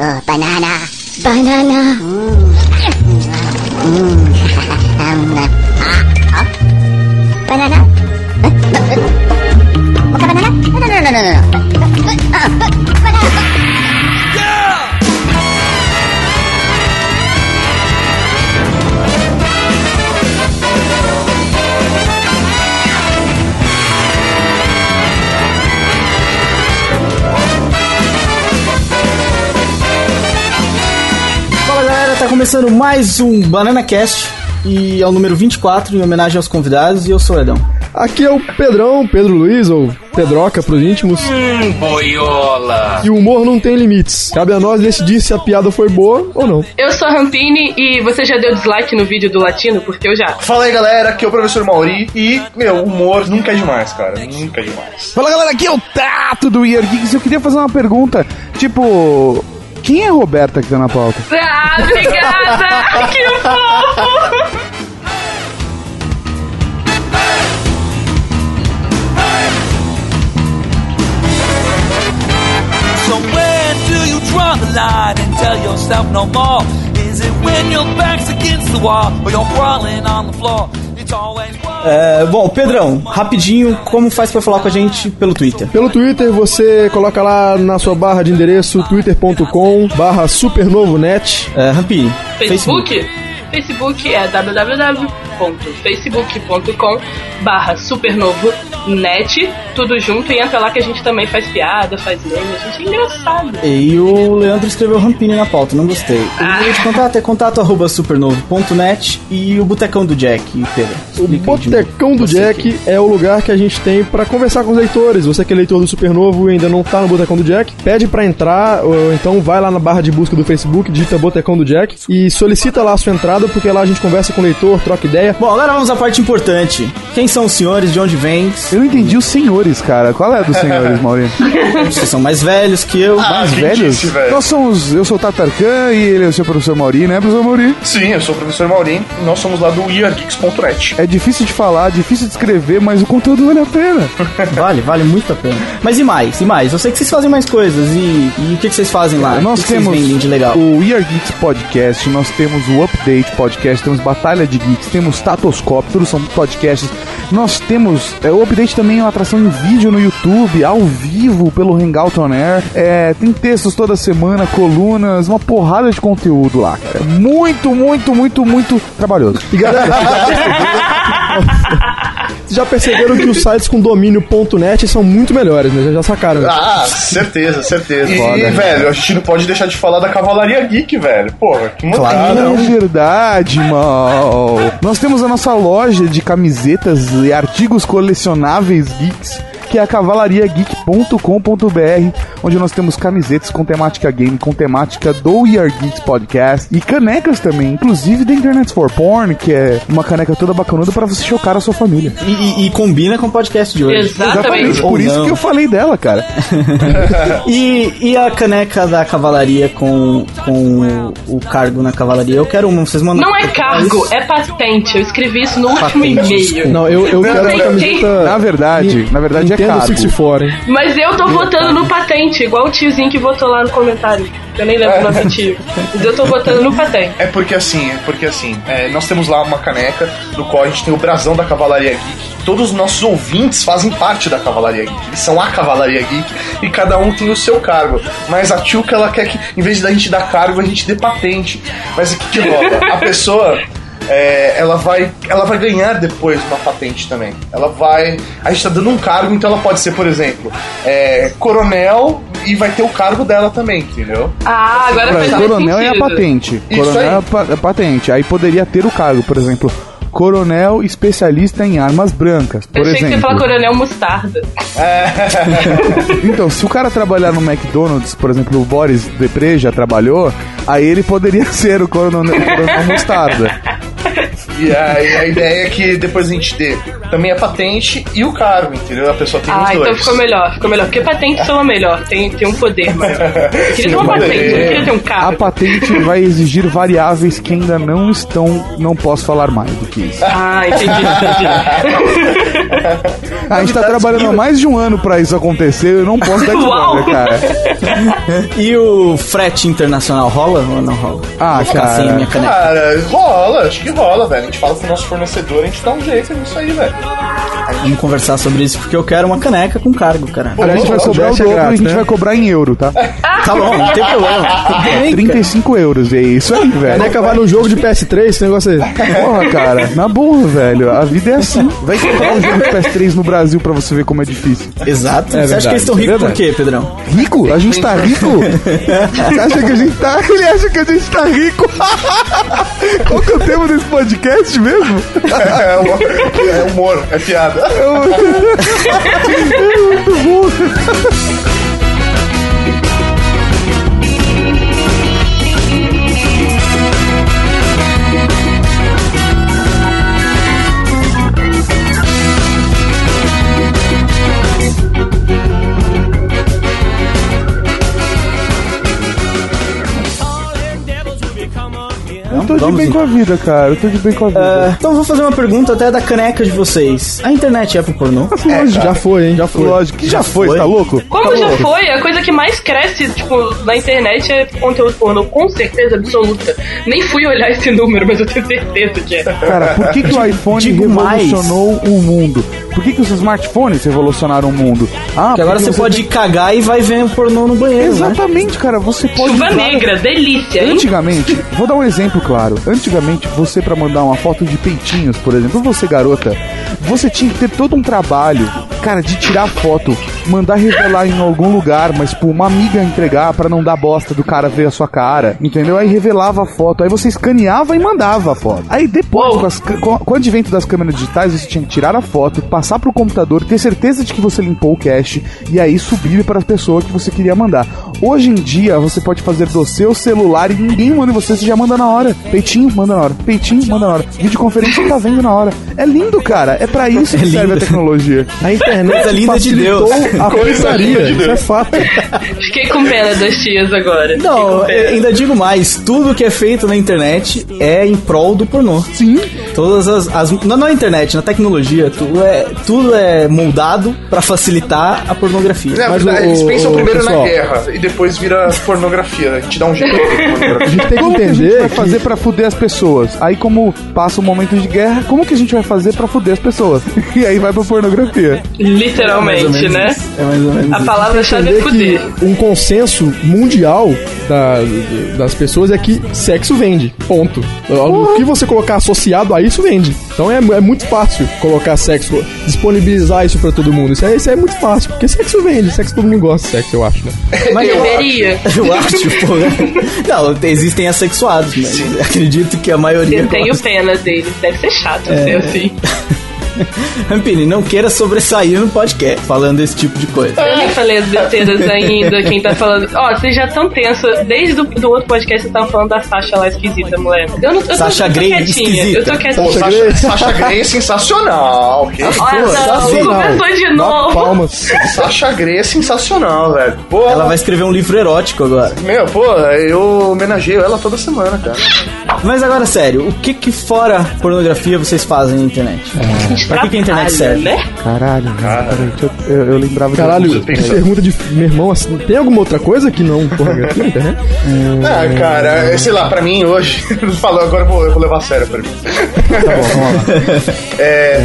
Oh, banana. Banana. Banana? Começando mais um Banana Cast e é o número 24 em homenagem aos convidados e eu sou o Edão. Aqui é o Pedrão, Pedro Luiz, ou Pedroca pros íntimos. Hum, boiola. E o humor não tem limites. Cabe a nós decidir se a piada foi boa ou não. Eu sou a Rampini e você já deu dislike no vídeo do latino? Porque eu já. Fala aí galera, aqui é o professor Mauri e, meu, humor nunca é demais, cara. Nunca é demais. Fala galera, aqui é o Tato do Year Geeks. Eu queria fazer uma pergunta, tipo, quem é a Roberta que tá na pauta? Ah, obrigada! que fofo! So where do you draw the line and tell yourself no more? Is it when your back's against the wall or you're crawling on the floor? É, bom, Pedrão, rapidinho, como faz pra falar com a gente pelo Twitter? Pelo Twitter, você coloca lá na sua barra de endereço twitter.com barra supernovonet. É, Rampini, Facebook? Facebook é www.facebook.com barra supernovonet, tudo junto, e entra lá que a gente também faz piada, faz meme, a gente é engraçado. E o Leandro escreveu Rampini na pauta, não gostei. O Ah. de contato é contato arroba supernovo.net e o Botecão do Jack, Pedro. O Botecão do Jack que- é o lugar que a gente tem pra conversar com os leitores. Você que é leitor do Supernovo e ainda não tá no Botecão do Jack, pede pra entrar, ou então vai lá na barra de busca do Facebook, digita Botecão do Jack e solicita lá a sua entrada, porque lá a gente conversa com o leitor, troca ideia. Bom, agora vamos à parte importante. Quem são os senhores, de onde vêm? Eu não entendi os senhores, cara. Qual é dos senhores, Maurinho? Vocês são mais velhos que eu. Mais quem velhos? disse, velho? Nós somos. Eu sou o Tatarkan e ele é o seu professor Mauri, né, professor Mauri? Sim, eu sou o professor Maurinho e nós somos lá do yeargeeks.net. É difícil de falar, difícil de escrever, mas o conteúdo vale a pena. Vale, vale muito a pena. Mas e mais? E mais? Eu sei que vocês fazem mais coisas. E, e o que, que vocês fazem lá? Nós o que, que temos vocês vendem de legal? o We Are Geeks Podcast, nós temos o Update Podcast, temos Batalha de Geeks, temos Tatoscópio, tudo são podcasts. Nós temos. é, o Update também é uma atração em vídeo no YouTube, ao vivo, pelo Hangout On Air. É, tem textos toda semana, colunas, uma porrada de conteúdo lá, cara. Muito, muito, muito, muito trabalhoso. E galera, já perceberam que os sites com domínio.net são muito melhores, né? Já, já sacaram. Ah, certeza, certeza. E, Foda. velho, a gente não pode deixar de falar da Cavalaria Geek, velho. Porra, que Claro. mancada. É verdade, mal. Nós temos a nossa loja de camisetas e artigos colecionáveis geeks, que é a cavalariageek.com.br, onde nós temos camisetas com temática game, com temática do We Are Geeks Podcast e canecas também, inclusive da Internet for Porn, que é uma caneca toda bacanuda para você chocar a sua família. E, e- e combina com o podcast de hoje. Exatamente. Ou Por isso não. que eu falei dela, cara. E, e a caneca da cavalaria com, com o cargo na cavalaria? Eu quero uma, vocês mandam. Não é cargo, é patente. Eu escrevi isso no último e-mail. Não, eu, eu quero uma não, camiseta. Na verdade, na verdade é Nintendo cargo. 64, hein? Mas eu tô votando no patente, igual o tiozinho que votou lá no comentário. Eu nem lembro o nome do tio. Mas eu tô votando no patente. É porque assim, é porque assim, é, nós temos lá uma caneca no qual a gente tem o brasão da Cavalaria Geek. Todos os nossos ouvintes fazem parte da Cavalaria Geek. Eles são a Cavalaria Geek e cada um tem o seu cargo. Mas a Tchuca, ela quer que, em vez da gente dar cargo, a gente dê patente. Mas o que, que rola? A pessoa. É, ela, vai, ela vai ganhar depois uma patente também. Ela vai. A gente tá dando um cargo, então ela pode ser, por exemplo, é, coronel e vai ter o cargo dela também, entendeu? Ah, agora faz Coronel é a patente. Isso Coronel aí. é a pa- é a patente. Aí poderia ter o cargo, por exemplo, coronel especialista em armas brancas, por Eu achei que você ia exemplo. falar coronel mostarda. Então, se o cara trabalhar no McDonald's, por exemplo, o Boris Depré já trabalhou, aí ele poderia ser o coronel, o coronel mostarda. E aí a ideia é que depois a gente dê também a patente e o cargo, entendeu? A pessoa tem os Ah, dois. então ficou melhor, ficou melhor. Porque patente soa melhor, tem, tem um poder maior. Eu queria ter uma patente, eu não queria ter um A carro. patente vai exigir variáveis que ainda não estão. Não posso falar mais do que isso. Ah, entendi, entendi. A gente tá trabalhando há mais de um ano pra isso acontecer, eu não posso dar Uau! spoiler, cara. E o frete internacional rola ou não rola? Ah, cara. sem a minha caneca. Cara, rola, acho que rola, velho. A gente fala com o nosso fornecedor, a gente dá um jeito nisso aí, velho. Vamos conversar sobre isso porque eu quero uma caneca com cargo, cara. A gente vai cobrar o é dobro e a gente né? vai cobrar em euro, tá? Tá bom, não tem problema. Cara. 35 euros, é isso aí, velho. Caneca vai no jogo de PS3, esse negócio aí. Porra, cara, na boa, velho. A vida é assim. Vai comprar um jogo de PS3 no Brasil pra você ver como é difícil. Exato. É Você acha que eles estão ricos é por quê, Pedrão? Rico? A gente tá rico? Você acha que a gente tá. Ele acha que a gente tá rico? Qual que é o tema desse podcast mesmo? É, humor, é humor, é piada. Eu tô de Vamos bem então. com a vida, cara. Eu tô de bem com a vida. Ah, então eu vou fazer uma pergunta até da caneca de vocês. A internet é pro pornô? Lógico, Já foi, hein? Já foi. Lógico que já foi, foi. tá louco? Como já foi, a coisa que mais cresce, tipo, na internet é conteúdo pornô, com certeza absoluta. Nem fui olhar esse número, mas eu tenho certeza que é. Cara, por que, que o iPhone Digo revolucionou o mundo? Por que, que os smartphones revolucionaram o mundo? Ah, Porque agora porque você pode cagar e vai ver pornô no banheiro, né? Exatamente, cara. Você pode. Chuva usar- negra, delícia, hein? Antigamente, vou dar um exemplo claro. Antigamente, você pra mandar uma foto de peitinhos, por exemplo, você garota, você tinha que ter todo um trabalho, cara, de tirar foto, mandar revelar em algum lugar, mas por uma amiga entregar pra não dar bosta do cara ver a sua cara, entendeu? Aí revelava a foto, aí você escaneava e mandava a foto. Aí depois, com, as com, com o advento das câmeras digitais, você tinha que tirar a foto, passar pro computador, ter certeza de que você limpou o cache e aí subir para a pessoa que você queria mandar. Hoje em dia, você pode fazer do seu celular e ninguém manda em você, você já manda na hora. Peitinho, manda na hora. Peitinho, manda na hora. Videoconferência, tá vendo na hora. É lindo, cara. É pra isso que É serve a tecnologia. A internet Coisa linda de Deus. a Coisa pizzaria, linda de isso é Deus. fato. Fiquei com pena das tias agora. Não, ainda digo mais, tudo que é feito na internet é em prol do pornô. Sim. Todas as, as não na internet, na tecnologia, tudo é, tudo é moldado pra facilitar a pornografia. É, Mas verdade, o- eles pensam o- primeiro pessoal- na guerra e depois vira pornografia. A gente dá um jeito de A gente tem que Como que a gente entender vai que fazer pra fuder as pessoas? Aí, como passa um momento de guerra, como que a gente vai fazer pra fuder as pessoas? E aí vai pra pornografia. Literalmente, menos né? isso. É mais ou menos A palavra-chave é entender fuder. um consenso mundial da- das pessoas é que sexo vende. Ponto. O que você colocar associado a isso vende. Então é, é muito fácil colocar sexo, disponibilizar isso pra todo mundo. Isso é, isso é muito fácil, porque sexo vende. Sexo todo mundo gosta de sexo, eu acho, né? Mas eu, Deveria. eu acho, pô. Não, existem assexuados, mas acredito que a maioria. Eu tenho gosta. pena deles. Deve ser chato É. ser assim. Rampini, não queira sobressair no podcast falando esse tipo de coisa. Eu nem falei as besteiras ainda, quem tá falando. Ó, vocês já tão tenso. Desde o do outro podcast vocês estavam falando da Sasha lá esquisita, mulher. Eu não eu tô, Sasha eu tô Grey quietinha. esquisita. Eu tô Pô, quietinha. Sasha Sasha, Grey. Sasha Grey é sensacional. ok? Olha, Pô, não, sensacional. começou de Dá novo. palmas. Sasha Grey é sensacional, velho. Pô, Ela vai escrever um livro erótico agora. Meu, pô, eu homenageio ela toda semana, cara. Mas agora, sério, o que que fora pornografia vocês fazem na internet? Pra que, que a internet serve? Né? Caralho, deixa eu, eu, eu lembrava de Caralho, alguns- que pergunta de. Meu irmão, assim, tem alguma outra coisa que não pornografia na internet? Ah, cara, é, sei lá, pra mim hoje. Falou, agora eu vou, eu vou levar a sério pra mim. É,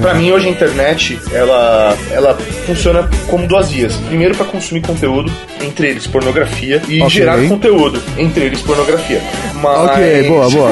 pra mim hoje a internet ela, ela funciona como duas vias. Primeiro pra consumir conteúdo, entre eles pornografia, e Ok. gerar conteúdo, entre eles pornografia. Mas, Ok, boa, boa.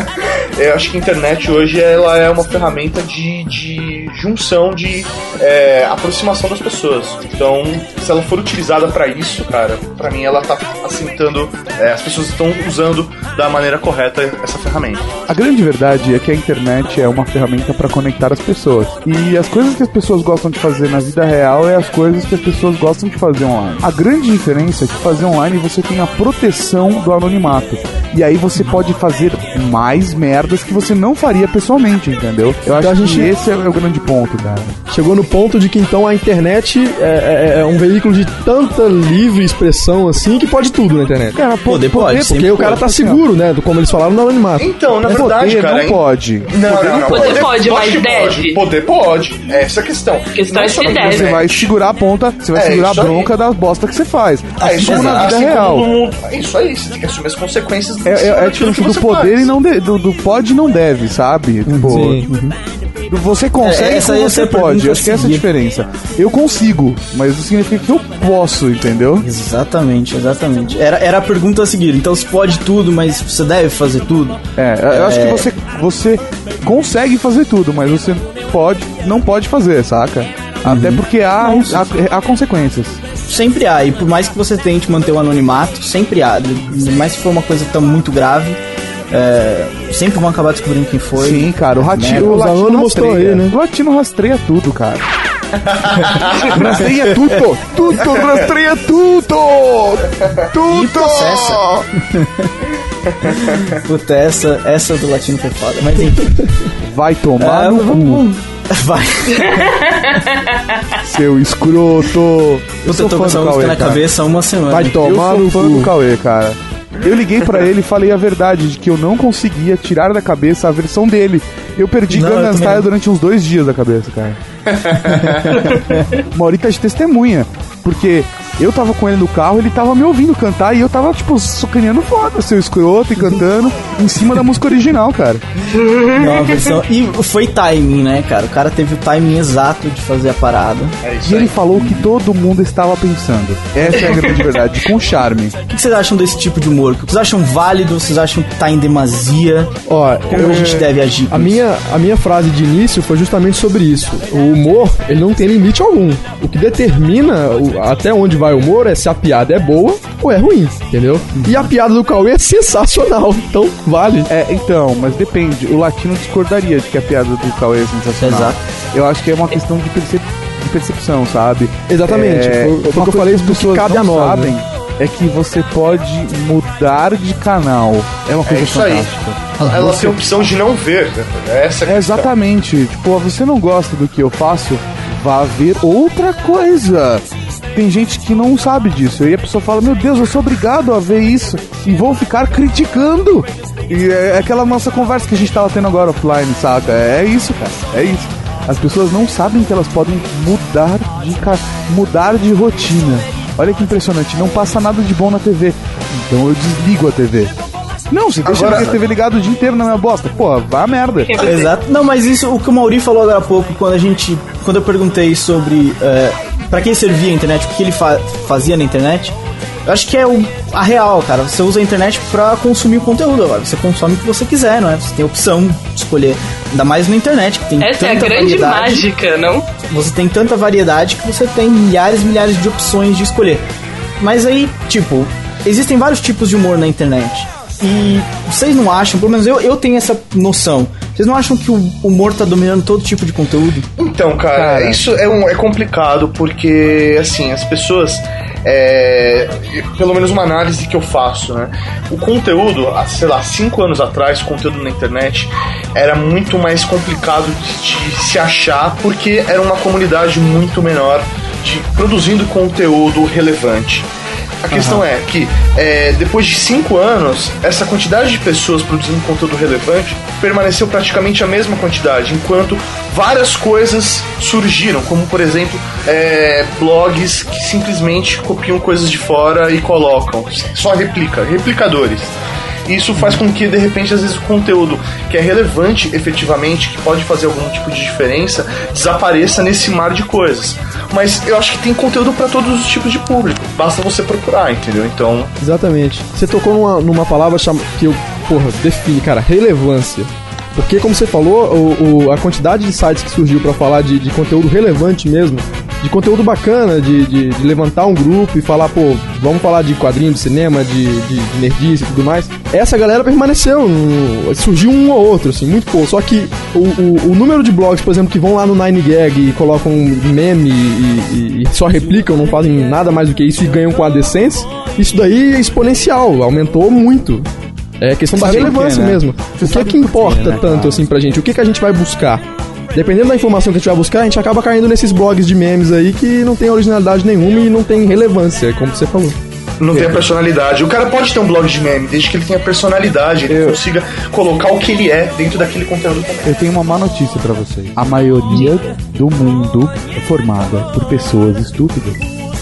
eu acho que a internet hoje ela é uma ferramenta de, de junção, de é, aproximação das pessoas. Então, se ela for utilizada pra isso, cara, pra mim ela tá assentando, é, as pessoas estão usando da maneira correta essa ferramenta. A grande verdade é que a internet é uma ferramenta para conectar as pessoas. E as coisas que as pessoas gostam de fazer na vida real é as coisas que as pessoas gostam de fazer online. A grande diferença é que fazer online você tem a proteção do anonimato. E aí você pode fazer mais merdas que você não faria pessoalmente, entendeu? Eu acho Então a gente- que esse é o grande ponto, cara. Chegou no ponto de que então a internet é, é- é um veículo de tanta livre expressão assim que pode tudo na internet. Cara, Poder pode, poder- Porque o cara tá seguro, né? do- Como eles falaram no anonimato. Então, na verdade, Poder cara. não hein? pode. Não, não, não. Poder pode, lógico mas que deve. Pode. Poder pode. É essa a questão. questão é se somente deve. Você vai segurar a ponta, você vai É, segurar a isso aí. bronca da bosta que você faz. É Assim isso como na vida Assim real. mundo- É isso aí, você tem que assumir as consequências É, é, é que do poder faz. e não de- do, do pode e não deve, sabe? Tipo, Sim. do você consegue É, essa aí você é a pode. Acho que essa é a seguinte. diferença. Eu consigo, mas isso significa que eu posso, entendeu? Exatamente, exatamente. Era, era a pergunta a seguir. Então você pode tudo, mas você deve fazer tudo? É, eu acho É. que você, você consegue fazer tudo, mas você pode, não pode fazer, saca? Até porque há, há, há consequências. Sempre há, e por mais que você tente manter o anonimato, sempre há. Mais se for uma coisa tão muito grave, é, sempre vão acabar descobrindo quem foi. Sim, cara, o ratinho, Merda. o Os alunos mostrou aí, né? O latino rastreia tudo, cara. rastreia tudo, tudo, rastreia tudo, tudo. E processa. Puta, essa, essa do latino foi foda. Mas enfim. Vai tomar É, no cu, Vai. seu escroto. Eu sou tô com essa música Cauê, na cara. cabeça há uma semana. Vai tomar eu no fã do cu. Cauê, cara. Eu liguei pra ele e falei a verdade, de que eu não conseguia tirar da cabeça a versão dele. Eu perdi Não, Gangnam Style durante uns dois dias da cabeça, cara. Maurita de testemunha. Porque eu tava com ele no carro, ele tava me ouvindo cantar e eu tava, tipo, sacaneando foda, seu escroto e cantando em cima da música original, cara. Não, versão... E foi timing, né, cara? O cara teve o timing exato de fazer a parada. É E ele falou o que todo mundo estava pensando. Essa é a grande verdade, com charme. O que vocês acham desse tipo de humor? Vocês acham válido? Vocês acham que tá em demasia? Ó, Como eu- a gente deve agir? com A isso? minha, a minha frase de início foi justamente sobre isso. O humor, ele não tem limite algum. O que determina o- até onde vai o humor é se a piada é boa ou é ruim, entendeu? E a piada do Cauê é sensacional, então vale. É, então, mas depende. O latino discordaria de que a piada do Cauê é sensacional. Exato. Eu acho que é uma questão de, percep- de percepção, sabe? Exatamente. É, Foi- foi o uma que eu falei as pessoas cabe não nós, sabem né? é que você pode mudar de canal. É uma É coisa isso aí. fantástica. Ela tem a opção de não ver. né? Essa É exatamente. Tipo, você não gosta do que eu faço, vá ver outra coisa. Tem gente que não sabe disso. E a pessoa fala: Meu Deus, eu sou obrigado a ver isso. E vou ficar criticando. E é aquela nossa conversa que a gente tava tendo agora offline, saca? É isso, cara. É isso. As pessoas não sabem que elas podem mudar de, mudar de rotina. Olha que impressionante. Não passa nada de bom na TV. Então eu desligo a TV. Não, você deixa Agora- a TV ligado o dia inteiro na minha bosta. Pô, vá a merda. Exato. Não, mas isso, o que o Mauri falou agora há pouco, quando a gente. Quando eu perguntei sobre. É, para quem servia a internet, o que ele fa- fazia na internet, eu acho que é o, a real, cara. Você usa a internet pra consumir o conteúdo agora. Você consome o que você quiser, não é? Você tem a opção de escolher. Ainda mais na internet, que tem Essa é a tanta grande variedade. mágica, não? Você tem tanta variedade que você tem milhares e milhares de opções de escolher. Mas aí, tipo, existem vários tipos de humor na internet. E vocês não acham, pelo menos eu, eu tenho essa noção. Vocês não acham que o humor tá dominando todo tipo de conteúdo? Então, cara, Cara. isso é, um, é complicado porque, assim, as pessoas. é, pelo menos uma análise que eu faço, né? O conteúdo, sei lá, cinco anos atrás, o conteúdo na internet era muito mais complicado de, de se achar porque era uma comunidade muito menor de produzindo conteúdo relevante. A questão é que é, depois de cinco anos, essa quantidade de pessoas produzindo conteúdo relevante permaneceu praticamente a mesma quantidade, enquanto várias coisas surgiram, como por exemplo é, blogs que simplesmente copiam coisas de fora e colocam, só replica, replicadores. Isso faz com que, de repente, às vezes o conteúdo que é relevante efetivamente, que pode fazer algum tipo de diferença, desapareça nesse mar de coisas. Mas eu acho que tem conteúdo para todos os tipos de público. Basta você procurar, entendeu? Então, Exatamente. Você tocou numa, numa palavra que eu, porra, define, cara, relevância. Porque, como você falou, o, o- a quantidade de sites que surgiu pra falar de, de conteúdo relevante mesmo, de conteúdo bacana, de, de- de levantar um grupo e falar, pô, vamos falar de quadrinho, de cinema, de, de, de nerdice e tudo mais, essa galera permaneceu. surgiu um ou outro, assim, muito pouco. Só que o, o, o número de blogs, por exemplo, que vão lá no 9gag e colocam meme e, e- e só replicam, não fazem nada mais do que isso e ganham com a AdSense, isso daí é exponencial, aumentou muito. É questão da Sabe por relevância né? mesmo. Você o que é que quê, importa né, tanto assim pra gente? O que, que a gente vai buscar? Dependendo da informação que a gente vai buscar, a gente acaba caindo nesses blogs de memes aí que não tem originalidade nenhuma e não tem relevância, como você falou. Não tem a personalidade. O cara pode ter um blog de meme, desde que ele tenha personalidade, ele Eu- consiga colocar o que ele é dentro daquele conteúdo também. Eu tenho uma má notícia pra vocês. A maioria do mundo é formada por pessoas estúpidas.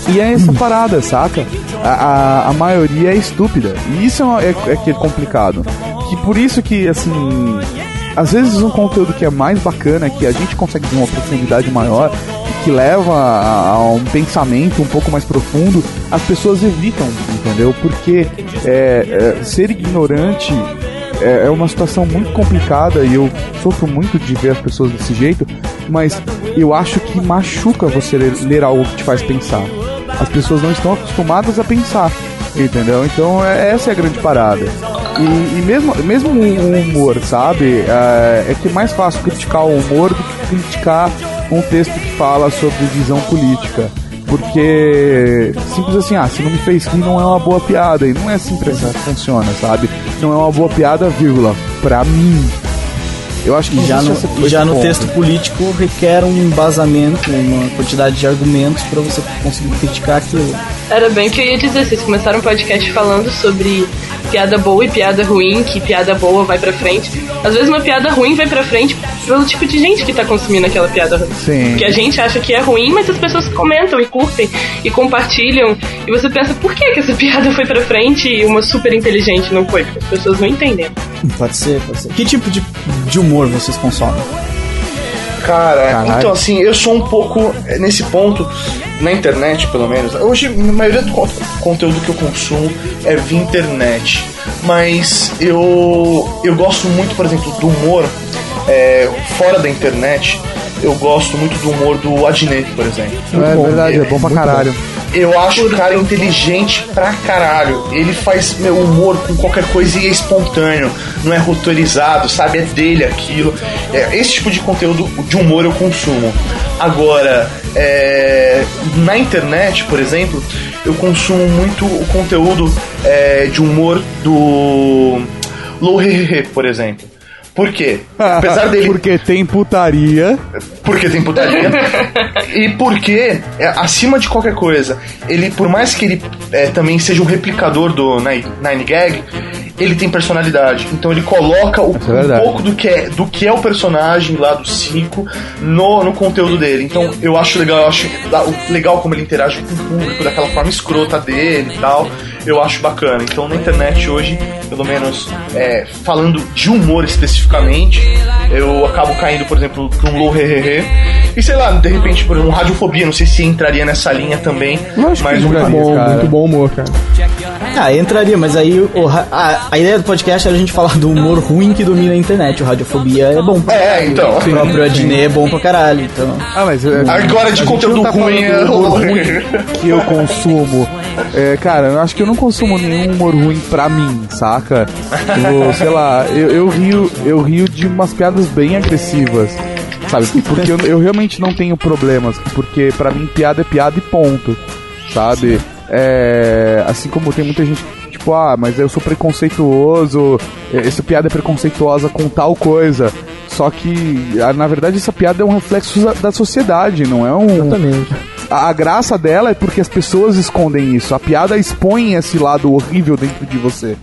E é essa parada, saca? A, a, a maioria é estúpida. E isso é, é, é que é complicado. Que por isso que, assim. Às vezes um conteúdo que é mais bacana, que a gente consegue ter uma profundidade maior, que leva a, a um pensamento um pouco mais profundo, as pessoas evitam, entendeu? Porque é, é, ser ignorante é, é uma situação muito complicada e eu sofro muito de ver as pessoas desse jeito, mas eu acho que machuca você ler, ler algo que te faz pensar. As pessoas não estão acostumadas a pensar, entendeu? Então é, essa é a grande parada. E, e mesmo, mesmo o humor, sabe? É, é que é mais fácil criticar o humor do que criticar um texto que fala sobre visão política. Porque simples assim, ah, se não me fez rir não é uma boa piada. E não é assim que funciona, sabe? Não é uma boa piada, vírgula, pra mim. Eu acho que E já, no, já no ponto. texto político requer um embasamento, uma quantidade de argumentos pra você conseguir criticar aquilo. Era bem o que eu ia dizer. Vocês começaram um podcast falando sobre piada boa e piada ruim, que piada boa vai pra frente. Às vezes uma piada ruim vai pra frente pelo tipo de gente que tá consumindo aquela piada ruim. Sim. Que a gente acha que é ruim, mas as pessoas comentam e curtem e compartilham. E você pensa, por que, que essa piada foi pra frente e uma super inteligente não foi? Porque as pessoas não entendem. Pode ser, pode ser. Que tipo de, de humor vocês consomem? Cara, Caralho. então assim, eu sou um pouco eh, nesse ponto, na internet pelo menos. Hoje, a maioria do con- conteúdo que eu consumo é via internet. Mas eu, eu gosto muito, por exemplo, do humor eh, fora da internet. Eu gosto muito do humor do Adnet, por exemplo. É bom. verdade, é bom pra Muito caralho. Eu acho o cara inteligente pra caralho. Ele faz meu humor com qualquer coisa e é espontâneo, não é roteirizado, sabe? É dele aquilo. É, esse tipo de conteúdo de humor eu consumo. Agora, é, na internet, por exemplo, eu consumo muito o conteúdo é, de humor do Low Hehehe, por exemplo. Por quê? Apesar dele Porque tem putaria. porque tem putaria e porque é, acima de qualquer coisa ele por mais que ele é, também seja um replicador do Nine Nine Gag ele tem personalidade. Então ele coloca o, é um pouco do que é do que é o personagem lá do circo no, no conteúdo dele. Então eu acho legal eu acho legal como ele interage com o público daquela forma escrota dele e tal. Eu acho bacana. Então na internet hoje pelo menos é, falando de humor especificamente eu acabo caindo por exemplo pra um low hehehe e sei lá, de repente, por um radiofobia, não sei se entraria nessa linha também. Lógico mas muito entraria. bom. Cara. muito bom humor, cara. Ah, entraria, mas aí o a, a ideia do podcast era a gente falar do humor ruim que domina a internet. O Radiofobia é bom pra É, então. O próprio Adnet é bom pra caralho, então... Ah, mas. é, Agora de conteúdo tá ruim é ruim que eu consumo. É, cara, eu acho que eu não consumo nenhum humor ruim pra mim, saca? Tipo, sei lá, eu, eu rio, eu rio de umas piadas bem agressivas. Sabe? Porque eu, eu realmente não tenho problemas. Porque pra mim piada é piada e ponto. Sabe? É, assim como tem muita gente que, tipo, ah, mas eu sou preconceituoso, eh, essa piada é preconceituosa com tal coisa. Só que, na verdade, essa piada é um reflexo da- da sociedade, não é um. Exatamente. A, a graça dela é porque as pessoas escondem isso. A piada expõe esse lado horrível dentro de você.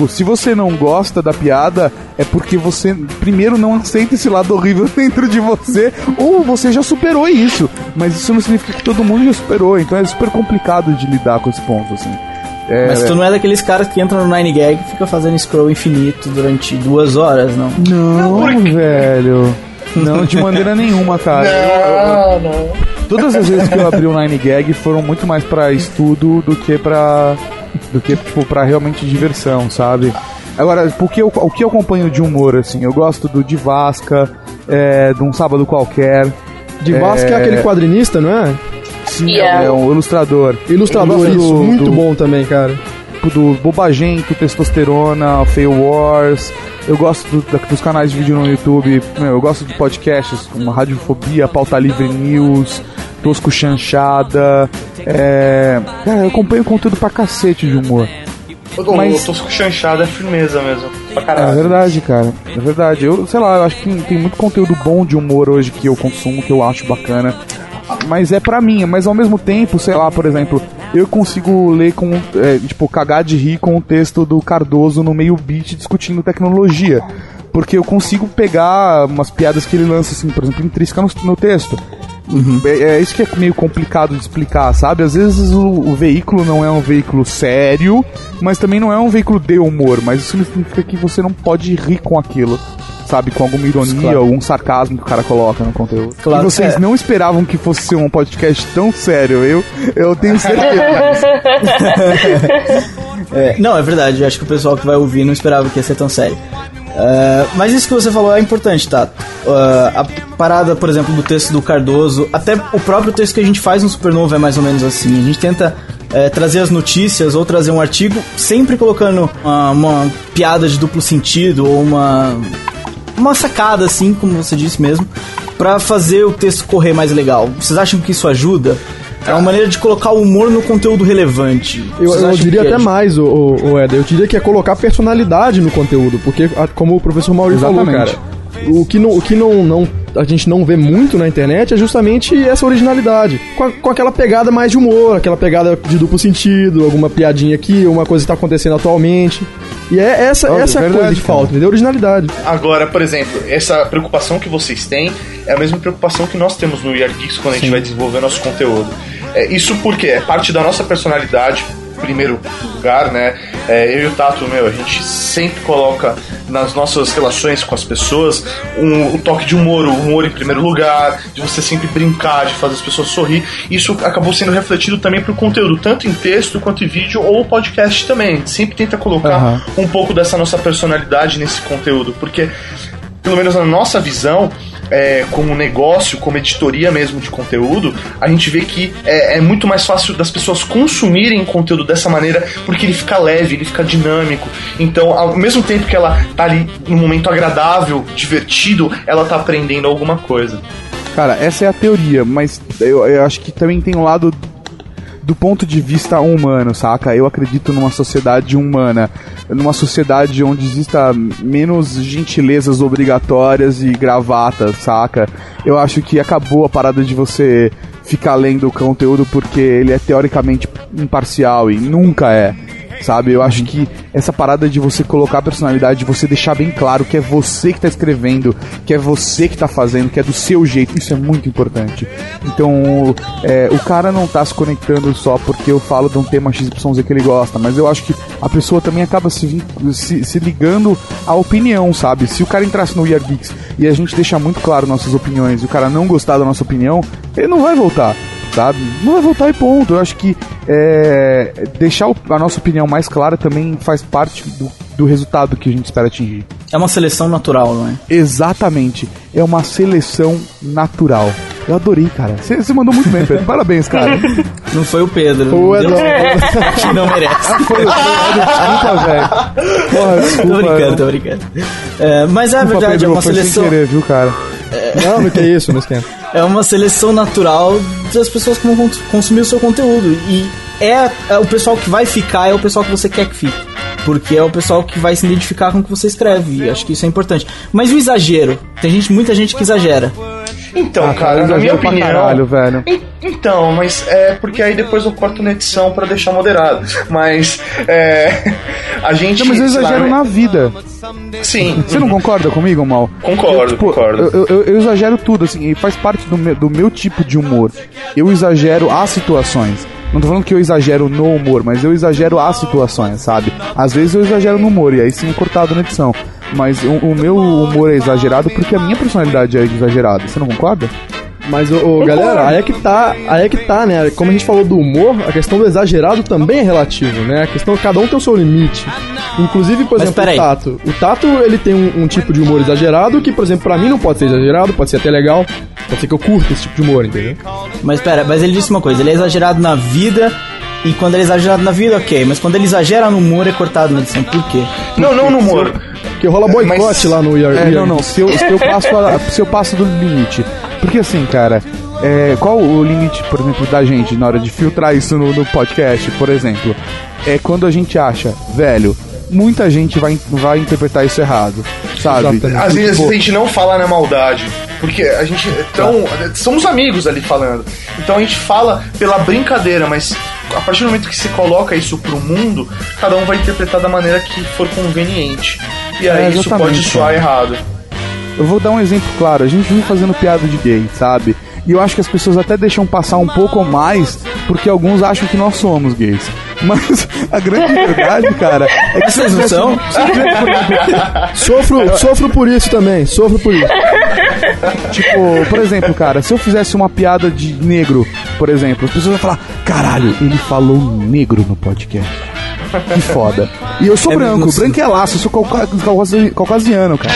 Tipo, se você não gosta da piada, é porque você, primeiro, não aceita esse lado horrível dentro de você, ou você já superou isso. Mas isso não significa que todo mundo já superou. Então é super complicado de lidar com esse ponto, assim. É, Mas tu não é daqueles caras que entram no Nine Gag e fica fazendo scroll infinito durante duas horas, não? Não, velho. Não, de maneira nenhuma, cara. Eu- eu- Não, não. Todas as vezes que eu abri o Nine Gag foram muito mais pra estudo do que pra. Do que, tipo, pra realmente diversão, sabe? Agora, porque eu, o que eu acompanho de humor, assim, eu gosto do de Vasca, é, de um sábado qualquer. De Vasco é... aquele quadrinista, não é? Sim, Yeah. é um ilustrador. Ilustrador, isso. do- muito do- bom também, cara. tipo, do Bobagento, Testosterona, Fail Wars. Eu gosto do- da- dos canais de vídeo no YouTube. Meu, eu gosto de podcasts como Radiofobia, Pauta Livre News, Tosco Chanchada. É... Cara, eu acompanho conteúdo pra cacete de humor. O Mas- Tosco Chanchado é firmeza mesmo. Pra É caralho. verdade, cara. É verdade. Eu, sei lá, eu acho que tem, tem muito conteúdo bom de humor hoje que eu consumo, que eu acho bacana. Mas é pra mim, mas ao mesmo tempo, sei lá, por exemplo, eu consigo ler com, é, tipo, cagar de rir com o texto do Cardoso no meio beat discutindo tecnologia. Porque eu consigo pegar umas piadas que ele lança, assim, por exemplo, intrínseca no, no texto. É, é isso que é meio complicado de explicar, sabe? Às vezes o, o veículo não é um veículo sério, mas também não é um veículo de humor. Mas isso significa que você não pode rir com aquilo, sabe? Com alguma ironia Claro. ou algum sarcasmo que o cara coloca no conteúdo. Claro, e vocês é. não esperavam que fosse ser um podcast tão sério, eu, eu tenho certeza. É, não, é verdade. Eu acho que o pessoal que vai ouvir não esperava que ia ser tão sério. É, mas isso que você falou é importante, tá? É, a parada, por exemplo, do texto do Cardoso, até o próprio texto que a gente faz no Supernova é mais ou menos assim. A gente tenta é, trazer as notícias ou trazer um artigo, sempre colocando uma, uma piada de duplo sentido ou uma uma sacada, assim, como você disse mesmo, pra fazer o texto correr mais legal. Vocês acham que isso ajuda? É uma maneira de colocar o humor no conteúdo relevante. Eu, eu diria que até é- mais, o, o, o Éder. Eu diria que é colocar personalidade no conteúdo, porque, como o professor Maurício falou, cara, o que, não, o que não, não, a gente não vê muito na internet é justamente essa originalidade. Com, a- com aquela pegada mais de humor, aquela pegada de duplo sentido, alguma piadinha aqui, uma coisa que tá acontecendo atualmente. E é essa, Olha, essa é a verdade, coisa que falta, entendeu? Originalidade. Agora, por exemplo, essa preocupação que vocês têm é a mesma preocupação que nós temos no Year Geeks quando a gente vai desenvolver nosso conteúdo. É, isso porque é parte da nossa personalidade, primeiro lugar, né? É, eu e o Tato, meu, a gente sempre coloca nas nossas relações com as pessoas um, um toque de humor, o humor em primeiro lugar, de você sempre brincar, de fazer as pessoas sorrir. Isso acabou sendo refletido também pro conteúdo, tanto em texto quanto em vídeo ou podcast também. Sempre tenta colocar Aham. um pouco dessa nossa personalidade nesse conteúdo, porque pelo menos na nossa visão, é, como negócio, como editoria mesmo de conteúdo, a gente vê que é, é muito mais fácil das pessoas consumirem conteúdo dessa maneira, porque ele fica leve, ele fica dinâmico. Então, ao mesmo tempo que ela tá ali num momento agradável, divertido, ela tá aprendendo alguma coisa. Cara, essa é a teoria, mas eu, eu acho que também tem um lado do ponto de vista humano, saca? Eu acredito numa sociedade humana, numa sociedade onde exista menos gentilezas obrigatórias e gravatas, saca? Eu acho que acabou a parada de você ficar lendo o conteúdo porque ele é teoricamente imparcial e nunca é. Sabe, eu acho que essa parada de você colocar a personalidade, de você deixar bem claro que é você que tá escrevendo, que é você que tá fazendo, que é do seu jeito, isso é muito importante. Então, é, o cara não tá se conectando só porque eu falo de um tema XYZ que ele gosta, mas eu acho que a pessoa também acaba se, se, se ligando à opinião, sabe? Se o cara entrasse no We Are Geeks e a gente deixar muito claro nossas opiniões e o cara não gostar da nossa opinião, ele não vai voltar Não vai voltar e ponto. Eu acho que é, deixar o- a nossa opinião mais clara também faz parte do, do resultado que a gente espera atingir. É uma seleção natural, não é? Exatamente. É uma seleção natural. Eu adorei, cara. Você mandou muito bem, Pedro. Parabéns, cara. Não foi o Pedro. O Deus Eduardo. que não merece. Foi, foi, desculpa, velho. Porra, Tô desculpa. brincando, tô brincando. É, mas é Desculpa, verdade, é Pedro, uma foi seleção. sem querer, viu, cara? Não, não que é isso, não esquenta. É uma seleção natural das pessoas que vão cons- consumir o seu conteúdo. E é, é o pessoal que vai ficar, é o pessoal que você quer que fique. Porque é o pessoal que vai se identificar com o que você escreve. E acho que isso é importante. Mas o exagero. Tem gente, muita gente que exagera. Então, Ah, cara, na minha exagero pra opinião. Caralho, velho. En- Então, mas é porque aí depois eu corto na edição pra deixar moderado. Mas é. A gente. Não, mas eu sei lá, exagero né? na vida. Sim. Você não concorda comigo, Mal? Concordo, eu, tipo, concordo. Eu, eu- eu exagero tudo, assim, e faz parte do meu, do meu tipo de humor. Eu exagero as situações. Não tô falando que eu exagero no humor, mas eu exagero as situações, sabe? Às vezes eu exagero no humor, e aí sim é cortado na edição. Mas o, o meu humor é exagerado porque a minha personalidade é exagerada. Você não concorda? Mas, ô, ô, galera, aí é que tá, aí é que tá, né? Como a gente falou do humor, a questão do exagerado também é relativo, né? A questão cada um tem o seu limite. Inclusive, por exemplo, o Tato. O Tato, ele tem um, um tipo de humor exagerado que, por exemplo, pra mim não pode ser exagerado, pode ser até legal. Pode ser que eu curta esse tipo de humor, entendeu? Mas pera, mas ele disse uma coisa, ele é exagerado na vida. E quando ele é exagerado na vida, ok. Mas quando ele exagera no humor, é cortado na edição. Por quê? Não, não no humor. Porque rola boicote Mas- lá no Year É, não, não. Se eu, se eu passo, a- se eu passo do limite. Porque assim, cara, é, qual o limite, por exemplo, da gente na hora de filtrar isso no, no podcast, por exemplo? É quando a gente acha, velho, muita gente vai, vai interpretar isso errado, sabe? Exatamente. Às vezes Tipo, a gente não fala na maldade. Porque a gente é tão. Somos amigos ali falando. Então a gente fala pela brincadeira, mas a partir do momento que você coloca isso pro mundo, cada um vai interpretar da maneira que for conveniente. E aí É, isso pode soar errado. Eu vou dar um exemplo claro. A gente vive fazendo piada de gay, sabe? E eu acho que as pessoas até deixam passar um pouco mais, porque alguns acham que nós somos gays. Mas a grande verdade, cara, é que Vocês não são? Sofro, sofro por isso também, sofro por isso. Tipo, por exemplo, cara, se eu fizesse uma piada de negro, por exemplo, as pessoas vão falar: caralho, ele falou negro no podcast. Que foda. E eu sou É branco, assim. branco é laço, eu sou cauca- caucasi- caucasiano, cara.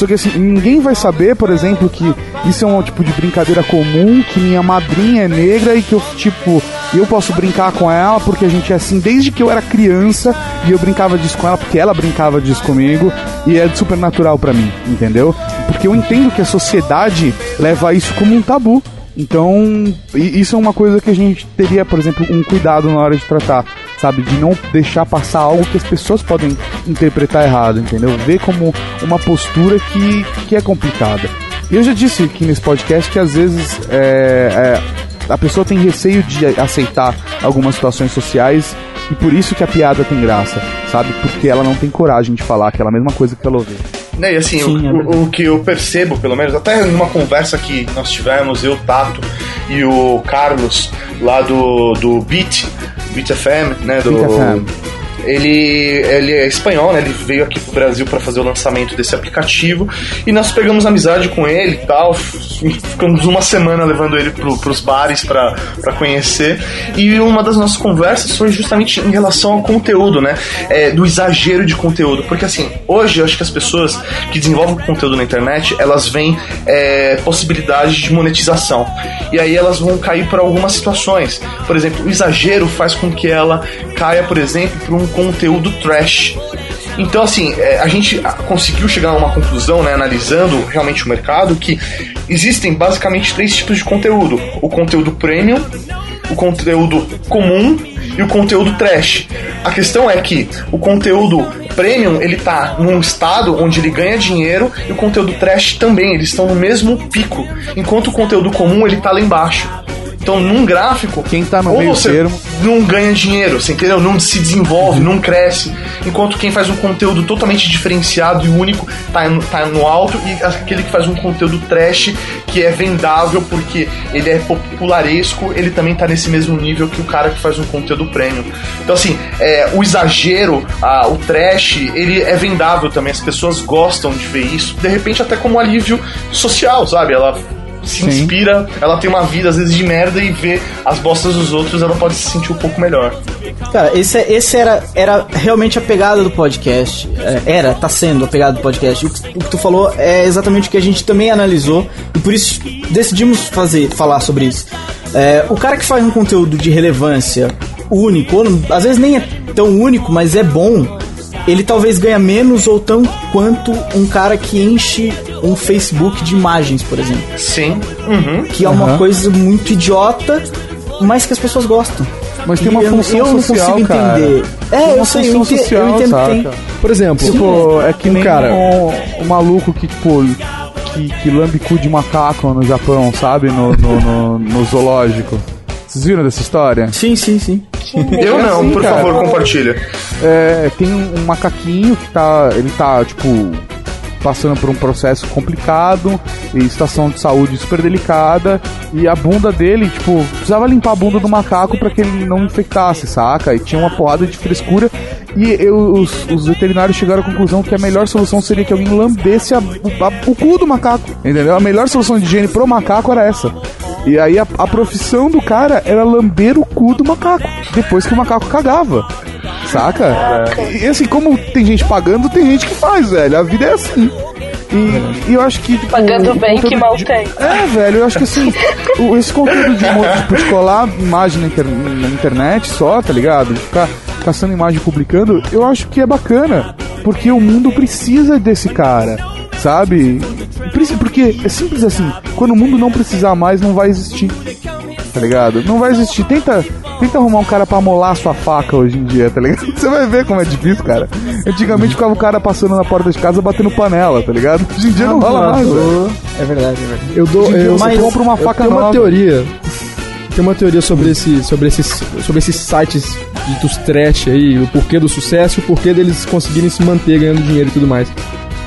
Só que assim, ninguém vai saber, por exemplo, que isso é um tipo de brincadeira comum, que minha madrinha é negra e que eu, tipo, eu posso brincar com ela porque a gente é assim desde que eu era criança e eu brincava disso com ela porque ela brincava disso comigo e é super natural pra mim, entendeu? Porque eu entendo que a sociedade leva isso como um tabu. Então, isso é uma coisa que a gente teria, por exemplo, um cuidado na hora de tratar, sabe? De não deixar passar algo que as pessoas podem interpretar errado, entendeu? Ver como uma postura que, que é complicada. E eu já disse aqui nesse podcast que às vezes é, é, a pessoa tem receio de aceitar algumas situações sociais e por isso que a piada tem graça, sabe? Porque ela não tem coragem de falar aquela mesma coisa que ela ouviu. Né, e assim, Sim, é o, o, o que eu percebo, pelo menos, até numa conversa que nós tivemos, eu, Tato e o Carlos, lá do, do Beat, Beat FM, né? Do, Beat FM. Ele, ele é espanhol, né? Ele veio aqui pro Brasil para fazer o lançamento desse aplicativo e nós pegamos amizade com ele e tal. Ficamos uma semana levando ele pro, pros bares para conhecer. E uma das nossas conversas foi justamente em relação ao conteúdo, né? É, do exagero de conteúdo. Porque assim, hoje eu acho que as pessoas que desenvolvem conteúdo na internet elas veem é, possibilidades de monetização. E aí elas vão cair para algumas situações. Por exemplo, o exagero faz com que ela caia, por exemplo, para um conteúdo trash. Então, assim, é, a gente ah, conseguiu chegar a uma conclusão, né, analisando realmente o mercado, que existem basicamente três tipos de conteúdo: o conteúdo premium, o conteúdo comum e o conteúdo trash. A questão é que o conteúdo premium ele tá num estado onde ele ganha dinheiro e o conteúdo trash também, eles estão no mesmo pico, enquanto o conteúdo comum ele tá lá embaixo. Então, num gráfico, Quem tá no ou meio você termo- não ganha dinheiro, você entendeu? Não se desenvolve, não cresce. Enquanto quem faz um conteúdo totalmente diferenciado e único tá, no- tá no alto, e aquele que faz um conteúdo trash que é vendável porque ele é popularesco, ele também tá nesse mesmo nível que o cara que faz um conteúdo premium. Então, assim, é, o exagero, ah, o trash, ele é vendável também, as pessoas gostam de ver isso, de repente até como alívio social, sabe? Ela se Sim. inspira, ela tem uma vida às vezes de merda e vê as bostas dos outros, ela pode se sentir um pouco melhor. Cara, esse, é- esse era, era realmente a pegada do podcast. É, Era, tá sendo a pegada do podcast. O que, o que tu falou é exatamente o que a gente também analisou e por isso decidimos fazer, falar sobre isso. É, o cara que faz um conteúdo de relevância único, ou às vezes nem é tão único, mas é bom, ele talvez ganha menos ou tão quanto um cara que enche um Facebook de imagens, por exemplo. Sim. Uhum. Que é uma coisa muito idiota, mas que as pessoas gostam. Mas tem uma eu- função eu não social, consigo cara. entender. É, eu sei, eu função entendo, eu entendo que tem. saca? Por exemplo, Tipo, é que um nem cara- um, um maluco que, tipo, que, que lambe cu de macaco no Japão, sabe? No, no, no, no zoológico. Vocês viram dessa história? Sim, sim, sim. Eu não, assim, por cara. favor, compartilha. É, tem um, um macaquinho que tá. Ele tá, tipo, passando por um processo complicado e situação de saúde super delicada. E a bunda dele, tipo, precisava limpar a bunda do macaco para que ele não infectasse, saca? E tinha uma porrada de frescura. E eu- os, os veterinários chegaram à conclusão que a melhor solução seria que alguém lambesse a- a- o cu do macaco. Entendeu? A melhor solução de higiene pro macaco era essa. E aí a, a profissão do cara era lamber o cu do macaco. Depois que o macaco cagava. Saca? E assim, como tem gente pagando, tem gente que faz, velho. A vida é assim. E, e eu acho que. Tipo, Pagando bem que mal de- tem. É, velho, eu acho que assim, o- esse conteúdo de, tipo, de colar imagem na, inter- na internet só, tá ligado? De ficar caçando imagem e publicando, eu acho que é bacana. Porque o mundo precisa desse cara. Sabe? Porque é simples assim, quando o mundo não precisar mais, não vai existir. Tá ligado? Não vai existir. Tenta, tenta arrumar um cara pra molar sua faca hoje em dia, tá ligado? Você vai ver como é difícil, cara. Antigamente ficava o cara passando na porta de casa batendo panela, tá ligado? Hoje em dia não rola mais, velho. É verdade, é verdade. Eu dou, eu, você mas compra uma eu faca tenho uma nova. teoria. Tem uma teoria sobre esse, sobre esses, sobre esses sites ditos trash aí, o porquê do sucesso e o porquê deles conseguirem se manter ganhando dinheiro e tudo mais.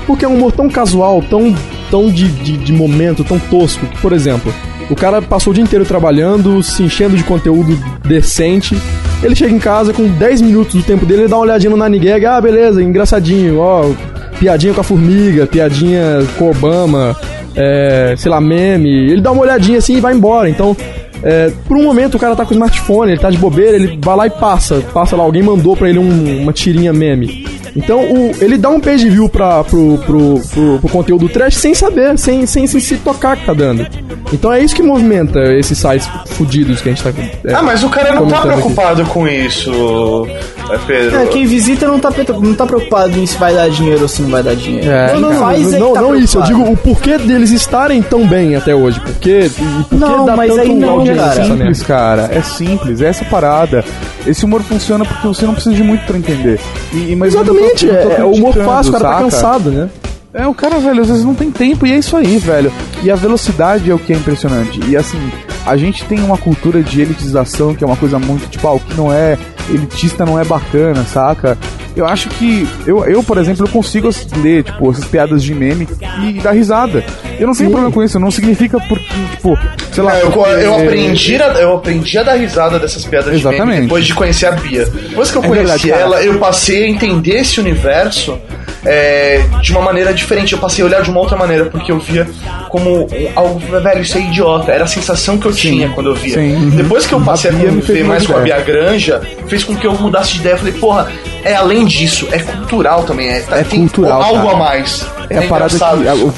Porque é um humor tão casual, tão, tão de, de, de momento, tão tosco, por exemplo, o cara passou o dia inteiro trabalhando, se enchendo de conteúdo decente. Ele chega em casa com 10 minutos do tempo dele, ele dá uma olhadinha no Nine Gag, ah, beleza, engraçadinho, ó, piadinha com a formiga, piadinha com Obama, é, sei lá, meme. Ele dá uma olhadinha assim e vai embora. Então, é, por um momento o cara tá com o smartphone, ele tá de bobeira, ele vai lá e passa. Passa lá, alguém mandou pra ele um- uma tirinha meme. Então o, ele dá um page view pra, pro, pro, pro, pro conteúdo trash sem saber, sem, sem, sem se tocar que tá dando. Então é isso que movimenta esses sites fudidos que a gente tá. é, Ah, mas o cara não tá comentando aqui. preocupado com isso, é, Pedro. É, quem visita não tá, não tá preocupado em se vai dar dinheiro ou se não vai dar dinheiro. É, não, não, faz é não, tá não isso, eu digo o porquê deles estarem tão bem até hoje. Porquê, e por que Não, dá mas tanto aí não, audiência cara. essa simples, cara. É simples, é essa parada. Esse humor funciona porque você não precisa de muito pra entender. E, e- mas não tô- Exatamente, não tô é, é o humor fácil, o cara tá saca? cansado, né? É, o cara, velho, às vezes não tem tempo e é isso aí, velho. E a velocidade é o que é impressionante. E assim, a gente tem uma cultura de elitização que é uma coisa muito, tipo, ah, o que não é elitista não é bacana, saca? Eu acho que, eu, eu por exemplo, eu consigo ler, tipo, essas piadas de meme e dar risada. Eu não tenho problema com isso, não significa porque, tipo, sei lá. É, eu, eu, aprendi a, eu aprendi a dar risada dessas piadas de Exatamente. meme depois de conhecer a Bia. Depois que eu É conheci verdade, ela, eu passei a entender esse universo é, de uma maneira diferente. Eu passei a olhar de uma outra maneira, porque eu via como algo, velho, isso é idiota. Era a sensação que eu tinha quando eu via. sim. Depois que eu passei a, A conviver mais com a Bia Granja, fez com que eu mudasse de ideia. Eu falei, porra, é além disso, é cultural também. É, tá- É tem cultural, algo cara. a mais. É a parada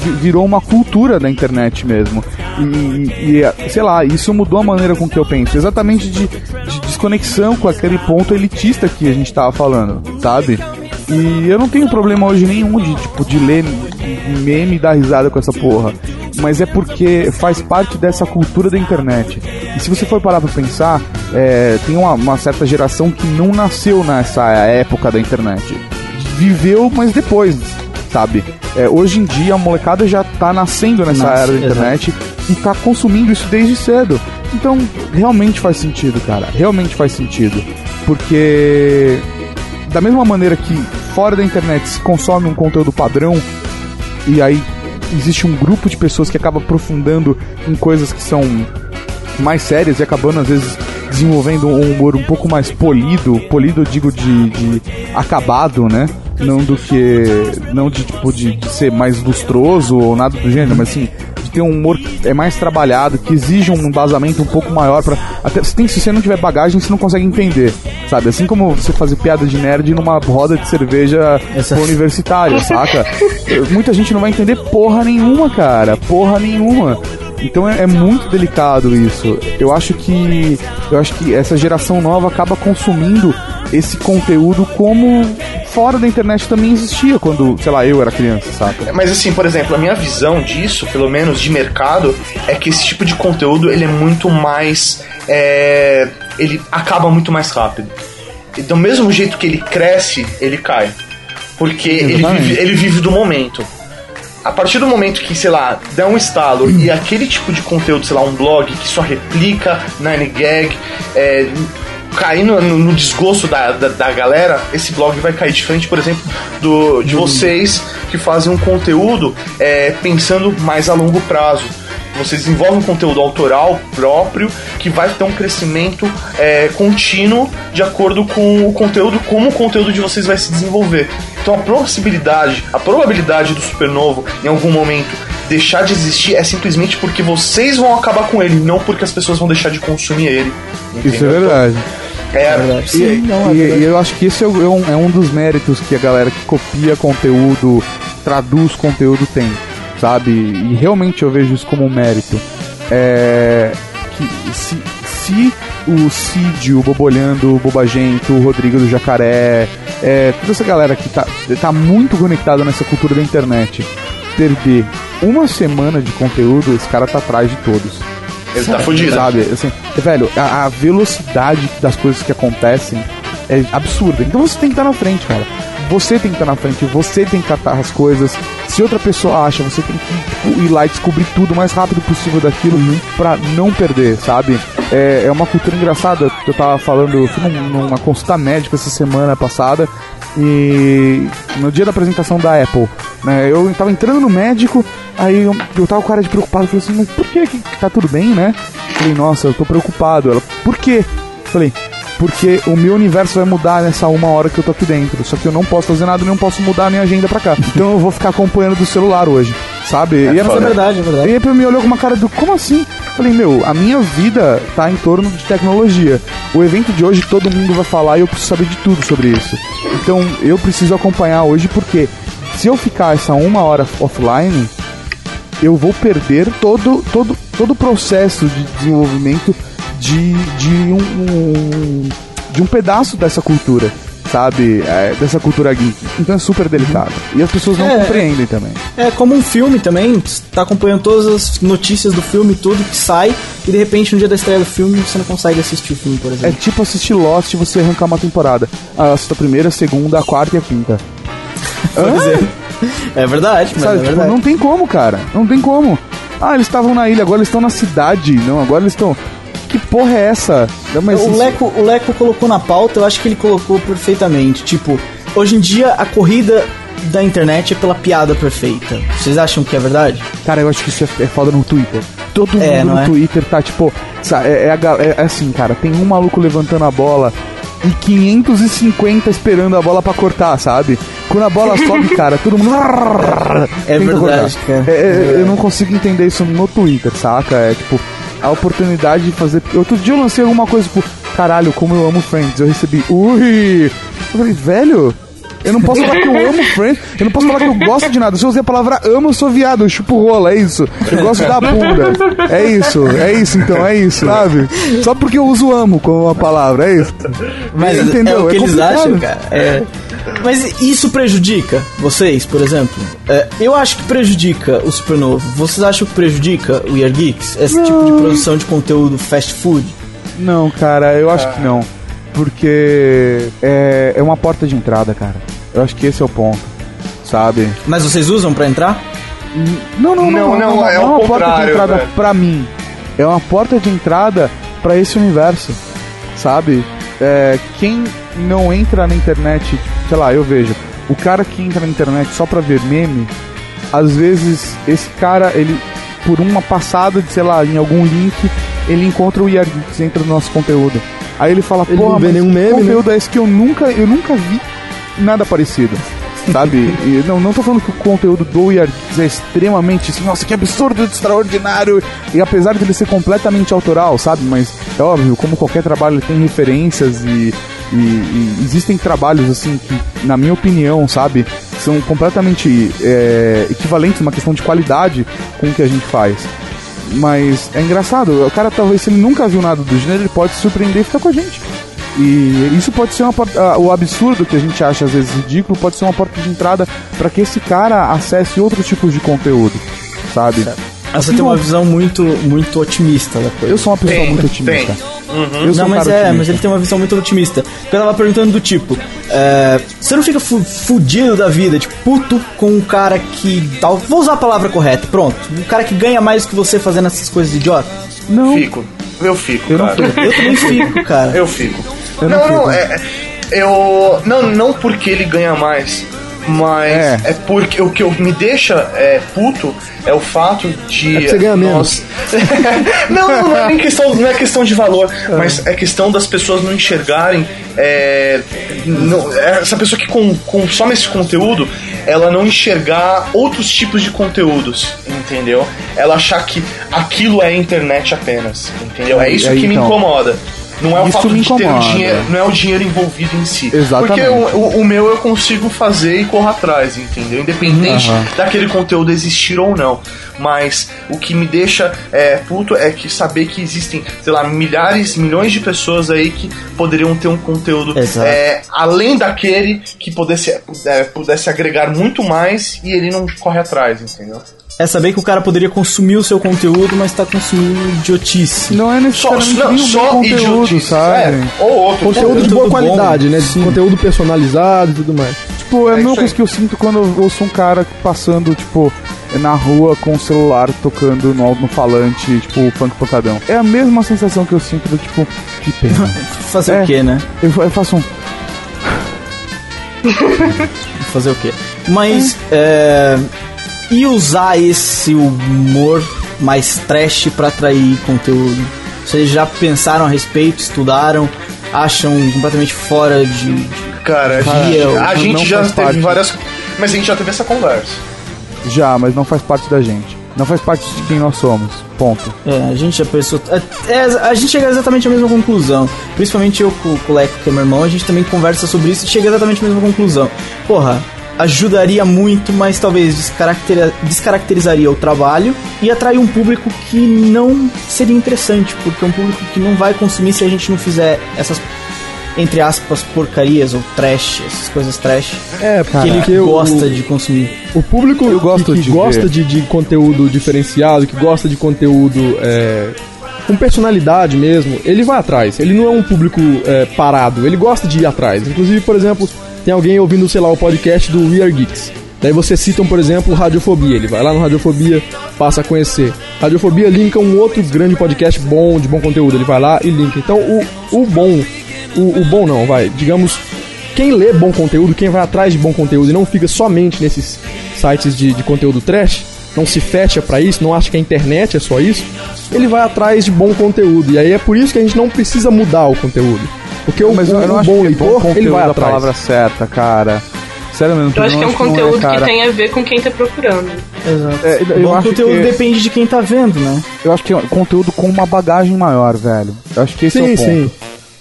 que virou uma cultura da internet mesmo. E, e, sei lá, isso mudou a maneira com que eu penso. Exatamente de, de desconexão com aquele ponto elitista que a gente tava falando, sabe? E eu não tenho problema hoje nenhum de, tipo, de ler meme e dar risada com essa porra. Mas é porque faz parte dessa cultura da internet. E se você for parar pra pensar, é, tem uma, uma certa geração que não nasceu nessa época da internet. Viveu, mas depois, sabe? É, hoje em dia a molecada já tá nascendo nessa Nasce, era da internet e tá consumindo isso desde cedo. Então, realmente faz sentido, cara. Realmente faz sentido. Porque da mesma maneira que fora da internet se consome um conteúdo padrão e aí existe um grupo de pessoas que acaba aprofundando em coisas que são mais sérias e acabando às vezes desenvolvendo um humor um pouco mais polido, polido eu digo de, de acabado, né? Não do que não de tipo de, de ser mais lustroso ou nada do gênero, mas assim de ter um humor que é mais trabalhado, que exige um embasamento um pouco maior para até se, tem, se você não tiver bagagem você não consegue entender, sabe? Assim como você fazer piada de nerd numa roda de cerveja Essa- universitária, saca? Muita gente não vai entender porra nenhuma, cara, porra nenhuma. Então é, é muito delicado isso. Eu acho que eu acho que essa geração nova acaba consumindo esse conteúdo como fora da internet também existia quando, sei lá, eu era criança, saca? Mas assim, por exemplo, a minha visão disso, pelo menos de mercado, é que esse tipo de conteúdo ele é muito mais. é, ele acaba muito mais rápido. E do mesmo jeito que ele cresce, ele cai. Porque ele vive, ele vive do momento. A partir do momento que, sei lá, der um estalo e aquele tipo de conteúdo, sei lá, um blog que só replica Nine Gag, é, cair no, no- desgosto da, da, da galera, esse blog vai cair diferente, por exemplo, do, de vocês que fazem um conteúdo é, pensando mais a longo prazo. Vocês desenvolvem um conteúdo autoral próprio que vai ter um crescimento é, contínuo de acordo com o conteúdo, como o conteúdo de vocês vai se desenvolver. Então a possibilidade, a probabilidade do supernovo em algum momento deixar de existir é simplesmente porque vocês vão acabar com ele, não porque as pessoas vão deixar de consumir ele. Isso é entendeu? verdade. É, E, e- e eu acho que esse é, é um, é um dos méritos que a galera que copia conteúdo, traduz conteúdo tem, sabe? E realmente eu vejo isso como um mérito. É, que se, se o Cid, o Bobolhando, o Bobagento, o Rodrigo do Jacaré, é, toda essa galera que tá, tá muito conectada nessa cultura da internet, perder uma semana de conteúdo, esse cara tá atrás de todos. Ele tá fudido. Sabe? Assim, velho, a, a velocidade das coisas que acontecem é absurda. Então você tem que estar na frente, cara. Você tem que estar na frente, você tem que catar as coisas. Se outra pessoa acha, você tem que ir lá e descobrir tudo o mais rápido possível daquilo pra não perder, sabe? É, é uma cultura engraçada. Eu tava falando, eu fui num- numa consulta médica essa semana passada e no dia da apresentação da Apple, né, eu tava entrando no médico, aí eu, eu tava com cara de preocupado, falei assim, mas por que, que tá tudo bem, né? Falei, nossa, eu tô preocupado. Ela, por quê? Falei, porque o meu universo vai mudar nessa uma hora que eu tô aqui dentro. Só que eu não posso fazer nada e não posso mudar a minha agenda pra cá. Então eu vou ficar acompanhando do celular hoje, sabe? e ela Isso é verdade, é verdade. e aí me olhou com uma cara do como assim? Falei, meu, a minha vida tá em torno de tecnologia. O evento de hoje todo mundo vai falar e eu preciso saber de tudo sobre isso. Então eu preciso acompanhar hoje porque se eu ficar essa uma hora offline, eu vou perder todo todo todo o processo de desenvolvimento de, de um, um- de um pedaço dessa cultura, sabe? É, dessa cultura geek. Então é super delicado. E as pessoas não É, compreendem também. É como um filme também, você tá acompanhando todas as notícias do filme, tudo que sai, e de repente no dia da estreia do filme você não consegue assistir o filme, por É exemplo. tipo assistir Lost e você arrancar uma temporada. Ah, a primeira, a segunda, a quarta e a quinta. Pois é. É verdade, mas Sabe, é tipo, verdade. não tem como, cara. Não tem como. Ah, eles estavam na ilha, agora eles estão na cidade. Não, agora eles estão. Que porra é essa? Não, mas o, isso- Leco, o Leco colocou na pauta, eu acho que ele colocou perfeitamente. Tipo, hoje em dia a corrida da internet é pela piada perfeita. Vocês acham que é verdade? Cara, eu acho que isso é, é foda no Twitter. Todo É, mundo no é? Twitter tá tipo. É, é é- é assim, cara, tem um maluco levantando a bola e 550 esperando a bola pra cortar, sabe? Quando a bola sobe, cara, todo mundo. É verdade, cortar. cara. Eu não consigo entender isso no Twitter, saca? É tipo, a oportunidade de fazer. Outro dia eu lancei alguma coisa, tipo, caralho, como eu amo Friends. Eu recebi, ui! Eu falei, velho. Eu não posso falar que eu amo Friends, eu não posso falar que eu gosto de nada. Se eu usei a palavra amo, eu sou viado, eu chupo rola, é isso. Eu gosto da bunda. É isso, é isso então, é isso, sabe? Só porque eu uso amo como uma palavra, é isso. Mas Entendeu? é o que É eles complicado. acham, cara. É. Mas isso prejudica vocês, por exemplo? É, eu acho que prejudica o Supernovo. Vocês acham que prejudica o Year Geeks? Esse tipo de produção de conteúdo fast food? Não, cara, eu acho que não. Porque é, é uma porta de entrada, cara. Eu acho que esse é o ponto, sabe? Mas vocês usam pra entrar? Não, não, Não, não, não, não, não, é não o uma porta de entrada velho. pra mim. É uma porta de entrada pra esse universo, sabe? É, quem não entra na internet, sei lá, eu vejo, o cara que entra na internet só pra ver meme, às vezes esse cara, ele, por uma passada de, sei lá, em algum link, ele encontra o Yargix, entra no nosso conteúdo. Aí ele fala, Ele porra, não vê mas nenhum que meme, né?" conteúdo é esse que eu nunca, eu nunca vi nada parecido. Sabe? E não, não tô falando que o conteúdo do Yargix é extremamente assim, nossa, que absurdo, extraordinário. E apesar de ele ser completamente autoral, sabe? Mas é óbvio, como qualquer trabalho, ele tem referências e, e- e existem trabalhos assim que, na minha opinião, sabe, são completamente é, equivalentes numa questão de qualidade com o que a gente faz. Mas é engraçado, o cara talvez se ele nunca viu nada do gênero, ele pode se surpreender e ficar com a gente. E isso pode ser uma porta, ah, o absurdo que a gente acha às vezes ridículo, pode ser uma porta de entrada para que esse cara acesse outros tipos de conteúdo, sabe? Você tem uma visão muito, muito otimista da coisa. Eu sou uma pessoa Tem, muito otimista. sou não, um mas é, otimista. mas ele tem uma visão muito otimista. Porque eu tava perguntando do tipo, é, você não fica fu fudido da vida, tipo, puto com um cara que. Tal, vou usar a palavra correta, pronto. Um cara que ganha mais que você fazendo essas coisas idiotas. Não, Fico. Eu fico, Eu não cara. fico. Eu também fico, cara. Eu fico. Eu não não, não, fico. é. Eu. Não, não porque ele ganha mais. Mas É. é. porque o que eu, me deixa é, puto é o fato de. É que você ganha nós- não, não, não é nem questão, não é questão de valor, mas é questão das pessoas não enxergarem. é, não- essa pessoa que com- consome esse conteúdo, ela não enxergar outros tipos de conteúdos, entendeu? Ela achar que aquilo é internet apenas, entendeu? É isso que me então. incomoda. Não é o Isso fato me de ter o dinheiro, não é o dinheiro envolvido em si. Exatamente. Porque o, o- o meu eu consigo fazer e correr atrás, entendeu? Independente Aham. daquele conteúdo existir ou não. Mas o que me deixa é, puto é que saber que existem, sei lá, milhares, milhões de pessoas aí que poderiam ter um conteúdo é, além daquele que pudesse, é, pudesse agregar muito mais e ele não corre atrás, entendeu? É saber que o cara poderia consumir o seu conteúdo, mas tá consumindo idiotice. Não é Só, necessariamente não, nem o só conteúdo, idiotice, sabe? é, ou outro. Conteúdo de boa Conteúdo bom, qualidade, né? sim. Conteúdo personalizado e tudo mais. Tipo, é a É mesma isso coisa que eu sinto quando eu ouço um cara passando, tipo, na rua com o celular tocando no, no falante, tipo, funk pancadão. É a mesma sensação que eu sinto do tipo, que pena. Fazer É. o quê, né? eu, eu faço um. Fazer o quê? Mas, é, e usar esse humor mais trash pra atrair conteúdo? Vocês já pensaram a respeito, estudaram, acham completamente fora de. Cara, a Cara, a gente já teve parte. várias. Mas a gente já teve essa conversa. Já, mas não faz parte da gente. Não faz parte de quem nós somos. Ponto. É, a gente já pensou. É, é, a gente chega exatamente à mesma conclusão. Principalmente eu com, com o Leco, que é meu irmão, a gente também conversa sobre isso e chega exatamente à mesma conclusão. Porra, ajudaria muito, mas talvez descaracteri- descaracterizaria o trabalho e atrair um público que não seria interessante, porque é um público que não vai consumir se a gente não fizer essas, entre aspas, porcarias ou trash, essas coisas trash, É, que ele porque o- gosta de consumir. O público Eu gosto que, que de gosta de, de conteúdo diferenciado, que gosta de conteúdo é, com personalidade mesmo, ele vai atrás. Ele não é um público é, parado, ele gosta de ir atrás. Inclusive, por exemplo, tem alguém ouvindo, sei lá, o podcast do We Are Geeks. Daí você citam, por exemplo, Radiofobia. Ele vai lá no Radiofobia, passa a conhecer. Radiofobia linka um outro grande podcast bom, de bom conteúdo. Ele vai lá e linka. Então, o, o bom, o, o bom não, vai, digamos, quem lê bom conteúdo, quem vai atrás de bom conteúdo e não fica somente nesses sites de, de conteúdo trash, não se fecha pra isso, não acha que a internet é só isso, ele vai atrás de bom conteúdo. E aí é por isso que a gente não precisa mudar o conteúdo. Porque o, Mas o, eu, eu não o acho bom que é bom ele vai conteúdo a atrás. palavra certa, cara. Sério mesmo. Eu acho que é um não conteúdo cara. que tem a ver com quem tá procurando. Exato. É, eu Bom acho conteúdo que- depende de quem tá vendo, né? Eu acho que é um conteúdo com uma bagagem maior, velho. Eu acho que esse é Sim, o ponto. sim.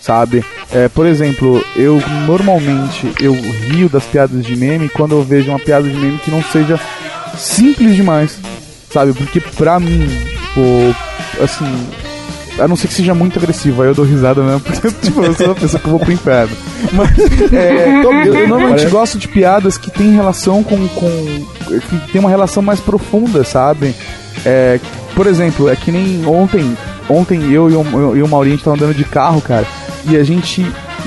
Sabe? É, por exemplo, eu normalmente eu rio das piadas de meme quando eu vejo uma piada de meme que não seja simples demais. Sabe? Porque pra mim, tipo, assim, a não ser que seja muito agressivo, aí eu dou risada mesmo, porque tipo, eu sou uma pessoa que eu vou pro inferno. Mas é, eu, normalmente gosto de piadas que tem relação com, com. que tem uma relação mais profunda, sabe? É, por exemplo, é que nem ontem. Ontem eu e o, eu o Maurinho a gente tava andando de carro, cara, e a gente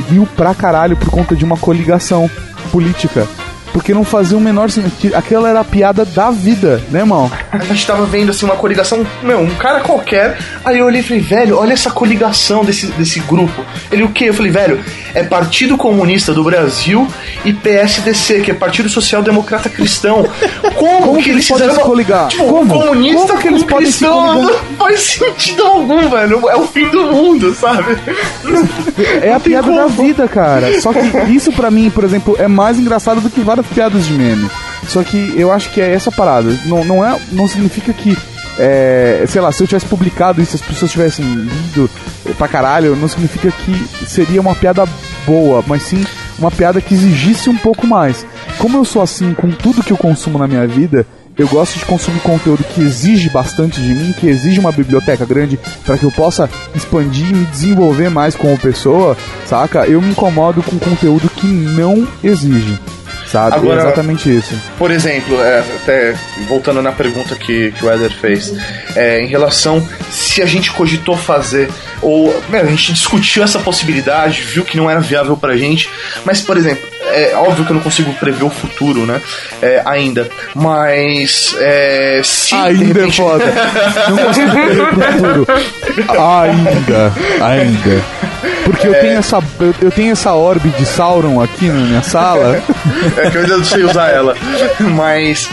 riu pra caralho por conta de uma coligação política. Porque não fazia o menor sentido. Aquela era a piada da vida, né, irmão? A gente tava vendo assim uma coligação, meu, um cara qualquer. Aí eu olhei e falei, velho, olha essa coligação desse, desse grupo. Ele o quê? Eu falei, velho, é Partido Comunista do Brasil e PSDC, que é Partido Social Democrata Cristão. Como, Como que, que eles podem se coligar? Tipo, Como? comunista Como que eles podem se cristão coligar? não faz sentido algum, velho. É o fim do mundo, sabe? É a piada da como. vida, cara. Só que isso pra mim, por exemplo, é mais engraçado do que várias piadas de meme. Só que eu acho que é essa parada. Não, não, é, não significa que. é, sei lá, se eu tivesse publicado isso, as pessoas tivessem lido pra caralho, não significa que seria uma piada boa, mas sim uma piada que exigisse um pouco mais. Como eu sou assim com tudo que eu consumo na minha vida, eu gosto de consumir conteúdo que exige bastante de mim, que exige uma biblioteca grande para que eu possa expandir e me desenvolver mais como pessoa, saca? Eu me incomodo com conteúdo que não exige. Sabe? Agora- é exatamente isso. Por exemplo, é, até voltando na pergunta que, que o Eder fez, é, em relação se a gente cogitou fazer, ou a gente discutiu essa possibilidade, viu que não era viável pra gente, mas, por exemplo, é óbvio que eu não consigo prever o futuro, né? é, ainda, mas é, se Ainda é repente- foda. Não consigo prever pro futuro. Ainda, ainda. Porque eu tenho essa eu, eu tenho essa orbe de Sauron aqui na minha sala. É que eu ainda não sei usar ela. Mas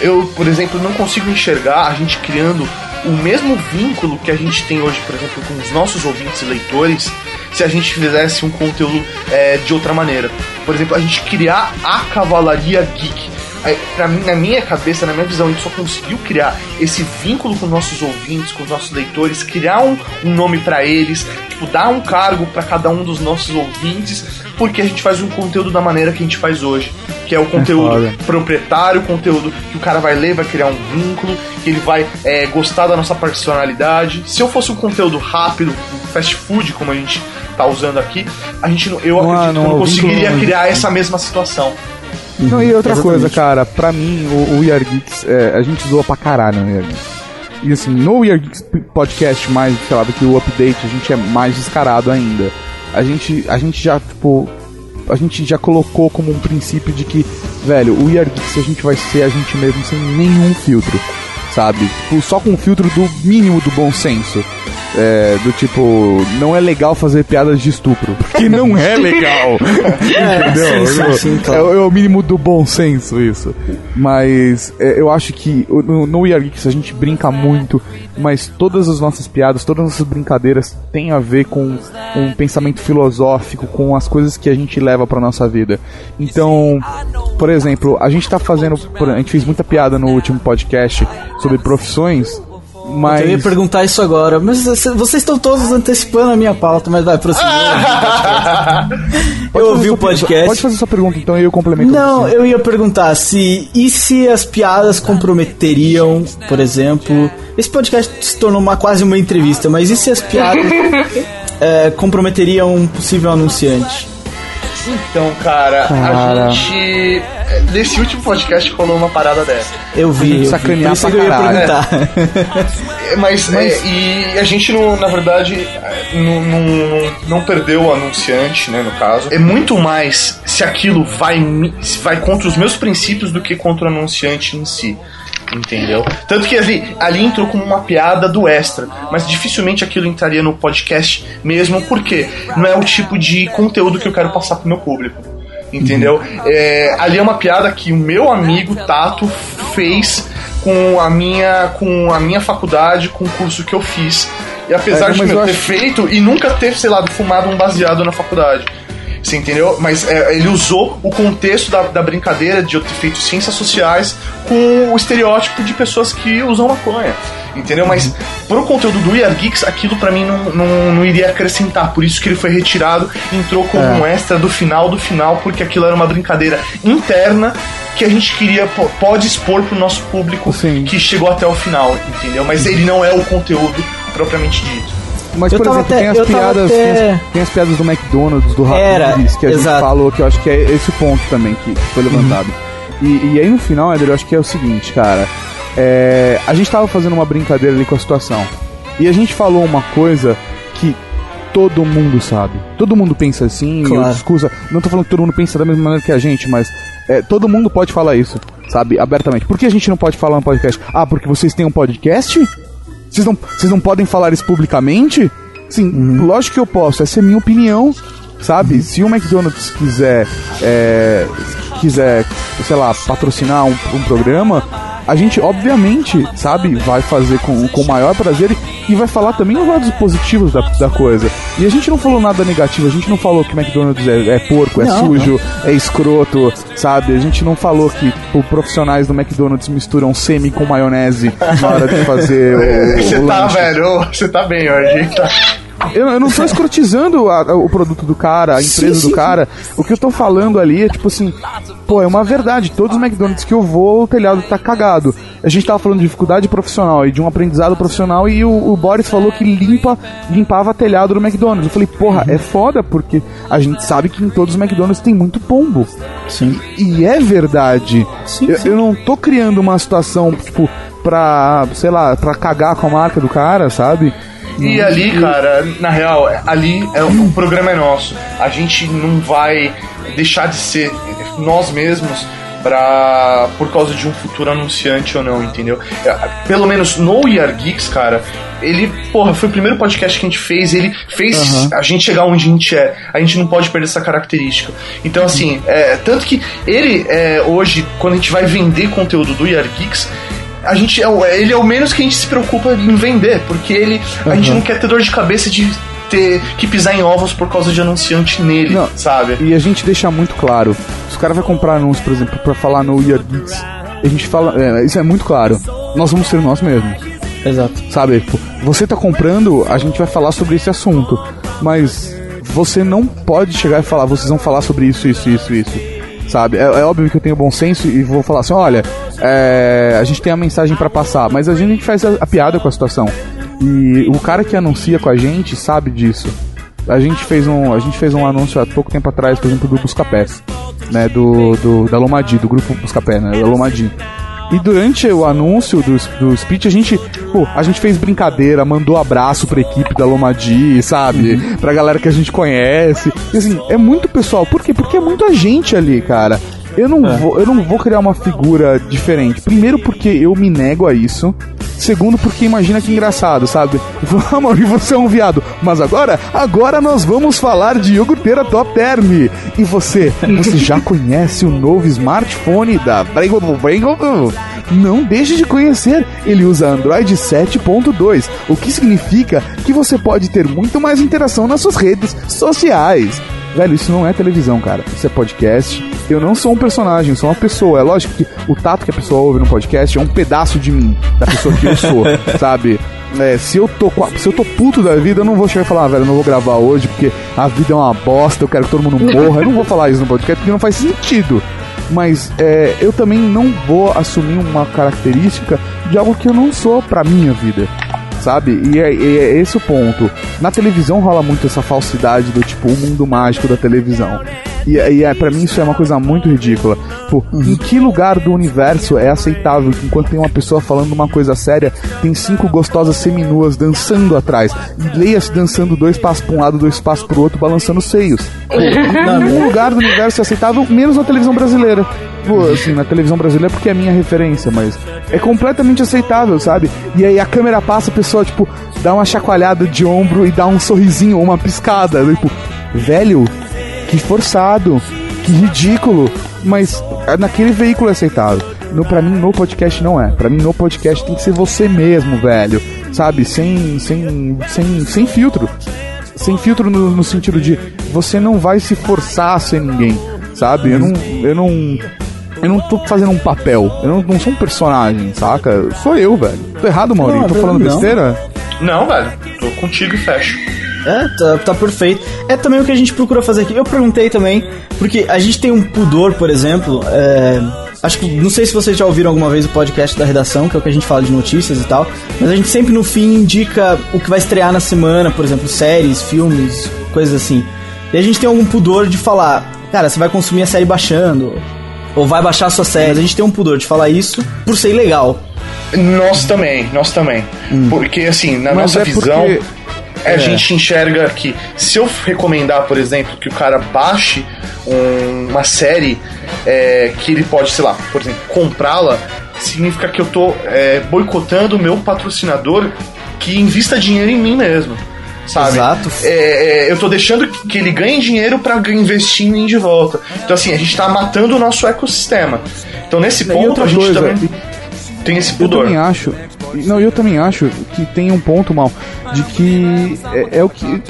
eu, por exemplo, não consigo enxergar a gente criando o mesmo vínculo que a gente tem hoje, por exemplo, com os nossos ouvintes e leitores, se a gente fizesse um conteúdo é, de outra maneira. Por exemplo, a gente criar a Cavalaria Geek. É, pra mim, na minha cabeça, na minha visão, a gente só conseguiu criar esse vínculo com nossos ouvintes, com os nossos leitores, criar um, um nome pra eles, tipo, dar um cargo pra cada um dos nossos ouvintes, porque a gente faz um conteúdo da maneira que a gente faz hoje, que é o conteúdo foda. proprietário, conteúdo que o cara vai ler, vai criar um vínculo, que ele vai é, gostar da nossa personalidade. Se eu fosse um conteúdo rápido, fast food, como a gente tá usando aqui, a gente não, eu Não acredito não que não conseguiria criar essa mesma situação. Não, e outra Exatamente. coisa, cara, pra mim, o, o We Are Geeks, é, a gente zoa pra caralho no We Are Geeks. E assim, no We Are Geeks podcast, mais, sei lá, do que o update, a gente é mais descarado ainda. A gente, a gente já, tipo, a gente já colocou como um princípio de que, velho, o We Are Geeks a gente vai ser a gente mesmo sem nenhum filtro, sabe? Tipo, só com o filtro do mínimo do bom senso. É, do tipo, não é legal fazer piadas de estupro. Porque não é legal. Entendeu? sim, sim, claro. É, é o mínimo do bom senso isso. Mas é, eu acho que no, no We Are Geeks a gente brinca muito, mas todas as nossas piadas, todas as nossas brincadeiras têm a ver com um pensamento filosófico, com as coisas que a gente leva pra nossa vida. Então, por exemplo, a gente tá fazendo. A gente fez muita piada no último podcast sobre profissões. Mas. Eu ia perguntar isso agora, mas vocês estão todos antecipando a minha pauta, mas vai, prosseguir. eu ouvi o podcast. Pode fazer sua pergunta então e eu complemento. Não, você. eu ia perguntar se. E se as piadas comprometeriam, por exemplo. Esse podcast se tornou uma, quase uma entrevista, mas e se as piadas é, comprometeriam um possível anunciante? Então, cara, Cara. a gente. Nesse último podcast rolou uma parada dessa. Eu vi, eu vi. Sacanear por que pra eu ia perguntar. É, Mas, é, e a gente, não, na verdade, é, não, não, não perdeu o anunciante, né, no caso. É muito mais se aquilo vai, vai contra os meus princípios do que contra o anunciante em si. Entendeu? Tanto que ali, ali entrou como uma piada do extra, mas dificilmente aquilo entraria no podcast mesmo, porque não é o tipo de conteúdo que eu quero passar pro meu público. Entendeu? É, ali é uma piada que o meu amigo Tato fez com a minha com a minha faculdade, com o curso que eu fiz. E apesar É, de eu ter acho- feito e nunca ter, sei lá, fumado um baseado na faculdade. Você entendeu? Mas é, ele usou o contexto da, da brincadeira de eu ter feito ciências sociais com o estereótipo de pessoas que usam maconha. Entendeu? Mas pro conteúdo do We Are Geeks, aquilo pra mim não, não, não iria acrescentar. Por isso que ele foi retirado entrou como um extra do final do final, porque aquilo era uma brincadeira interna que a gente queria, po- pode expor pro nosso público Sim. que chegou até o final, entendeu? Mas ele não é o conteúdo propriamente dito. Mas, Eu por exemplo, até- tem as piadas. até- Tem, as, tem as piadas do McDonald's, do Rapidis, que a gente exato. falou, que eu acho que é esse ponto também que, que foi levantado. E, e aí no final, Eder, eu acho que é o seguinte, cara. É, a gente tava fazendo uma brincadeira ali com a situação. E a gente falou uma coisa que todo mundo sabe. Todo mundo pensa assim, Claro. discurso. Não tô falando que todo mundo pensa da mesma maneira que a gente, mas é, todo mundo pode falar isso, sabe? Abertamente. Por que a gente não pode falar no podcast? Ah, porque vocês têm um podcast? Vocês não, vocês não podem falar isso publicamente? Sim, lógico que eu posso, essa é a minha opinião, sabe? Se o McDonald's quiser, é, quiser, sei lá, patrocinar um, um programa, a gente, obviamente, sabe, vai fazer com, com o maior prazer e, e vai falar também os lados positivos da, da coisa. E a gente não falou nada negativo, a gente não falou que o McDonald's é, é porco, é Não, sujo, é escroto, sabe? A gente não falou que tipo, profissionais do McDonald's misturam semi com maionese na hora de fazer o, Você tá, lanche. velho, você tá bem hoje. Tá. Eu, eu não tô escrotizando a- a- o produto do cara, a empresa do cara. O que eu tô falando ali é tipo assim, pô, é uma verdade. Todos os McDonald's que eu vou, o telhado tá cagado. A gente tava falando de dificuldade profissional e de um aprendizado profissional e o, o Boris falou que limpa, limpava telhado do McDonald's. Eu falei, porra, é foda porque a gente sabe que em todos os McDonald's tem muito pombo. Sim. E é verdade. Sim, eu, sim. eu não tô criando uma situação, tipo, pra, sei lá, pra cagar com a marca do cara, sabe? E ali, cara, na real, ali é, o programa é nosso. A gente não vai deixar de ser nós mesmos pra, por causa de um futuro anunciante ou não, entendeu? É, Pelo menos no We Are Geeks, cara, ele, porra, foi o primeiro podcast que a gente fez, ele fez a gente chegar onde a gente é. A gente não pode perder essa característica. Então, assim, é, tanto que ele, é, hoje, quando a gente vai vender conteúdo do We Are Geeks, a gente é, o- ele é o menos que a gente se preocupa em vender, porque ele a gente não quer ter dor de cabeça de ter que pisar em ovos por causa de anunciante nele, Não. sabe? E a gente deixa muito claro. Se o cara vai comprar anúncio, por exemplo, pra falar no Year Geeks, a gente fala. é, isso é muito claro. Nós vamos ser nós mesmos. Exato. Sabe? Tipo, você tá comprando, a gente vai falar sobre esse assunto. Mas você não pode chegar e falar, vocês vão falar sobre isso, isso, isso, isso. Sabe? É, é óbvio que eu tenho bom senso e vou falar assim, olha, é, a gente tem a mensagem pra passar, mas a gente faz a, a piada com a situação. E o cara que anuncia com a gente sabe disso. A gente fez um, a gente fez um anúncio há pouco tempo atrás, por exemplo, do Buscapés, né, do, do da Lomadi, do grupo Buscapé, né, da Lomadi. E durante o anúncio do, do speech, a gente, pô, a gente fez brincadeira, mandou abraço pra equipe da Lomadi, sabe? Pra galera que a gente conhece. E assim, é muito pessoal. Por quê? Porque é muita gente ali, cara. Eu não, vou, eu não vou criar uma figura diferente. Primeiro porque eu me nego a isso. Segundo porque imagina que engraçado, sabe? Vamos, e você é um viado. Mas agora, agora nós vamos falar de iogurteira Top Term. E você, você já conhece o novo smartphone da Brangle? Não deixe de conhecer. Ele usa Android 7.2, o que significa que você pode ter muito mais interação nas suas redes sociais. Velho, isso não é televisão, cara. Isso é podcast. Eu não sou um personagem, eu sou uma pessoa. É lógico que o tato que a pessoa ouve no podcast é um pedaço de mim, da pessoa que eu sou, sabe? É, se eu tô se eu tô puto da vida, eu não vou chegar e falar, ah, velho, eu não vou gravar hoje porque a vida é uma bosta, eu quero que todo mundo morra. Eu não vou falar isso no podcast porque não faz sentido. Mas é, eu também não vou assumir uma característica de algo que eu não sou pra minha vida sabe? E é, e é esse o ponto. Na televisão rola muito essa falsidade do tipo o mundo mágico da televisão. E, e é, para mim isso é uma coisa muito ridícula. Pô, em que lugar do universo é aceitável que enquanto tem uma pessoa falando uma coisa séria, tem cinco gostosas seminuas dançando atrás? E leia-se dançando dois passos pra um lado, dois passos pro outro, balançando os seios. Pô, em nenhum lugar do universo é aceitável, menos na televisão brasileira. Pô, assim, na televisão brasileira porque é a minha referência, mas é completamente aceitável, sabe? E aí a câmera passa, a pessoa, tipo, dá uma chacoalhada de ombro e dá um sorrisinho ou uma piscada. Tipo, velho, que forçado, que ridículo. Mas é, naquele veículo é aceitável. No, pra mim, no podcast não é. Pra mim, no podcast tem que ser você mesmo, velho. Sabe? Sem, sem, sem, sem filtro. Sem filtro no, no sentido de você não vai se forçar a ser ninguém. Sabe? Eu não. Eu não. Eu não tô fazendo um papel. Eu não, não sou um personagem, saca? Sou eu, velho. Tô errado, Maurinho? Não, tô falando não. besteira? Não, velho, tô contigo e fecho. É, tá, tá perfeito. É também o que a gente procura fazer aqui. Eu perguntei também, porque a gente tem um pudor, por exemplo. é, acho que não sei se vocês já ouviram alguma vez o podcast da redação, que é o que a gente fala de notícias e tal. Mas a gente sempre no fim indica o que vai estrear na semana, por exemplo, séries, filmes, coisas assim. E a gente tem algum pudor de falar, cara, você vai consumir a série baixando. Ou vai baixar a sua série. Mas a gente tem um pudor de falar isso por ser ilegal. Nós também, nós também. Porque, assim, na Mas nossa é visão, porque- a gente enxerga que se eu recomendar, por exemplo, que o cara baixe um- uma série é, que ele pode, sei lá, por exemplo, comprá-la, significa que eu tô é, boicotando o meu patrocinador que invista dinheiro em mim mesmo. Sabe? Exato. É, é, eu tô deixando que ele ganhe dinheiro pra investir em mim de volta. Então, assim, a gente tá matando o nosso ecossistema. Então, nesse E ponto, a gente coisa, também tem esse Eu pudor. também acho. Não, eu também acho que tem um ponto mal de que é, é o que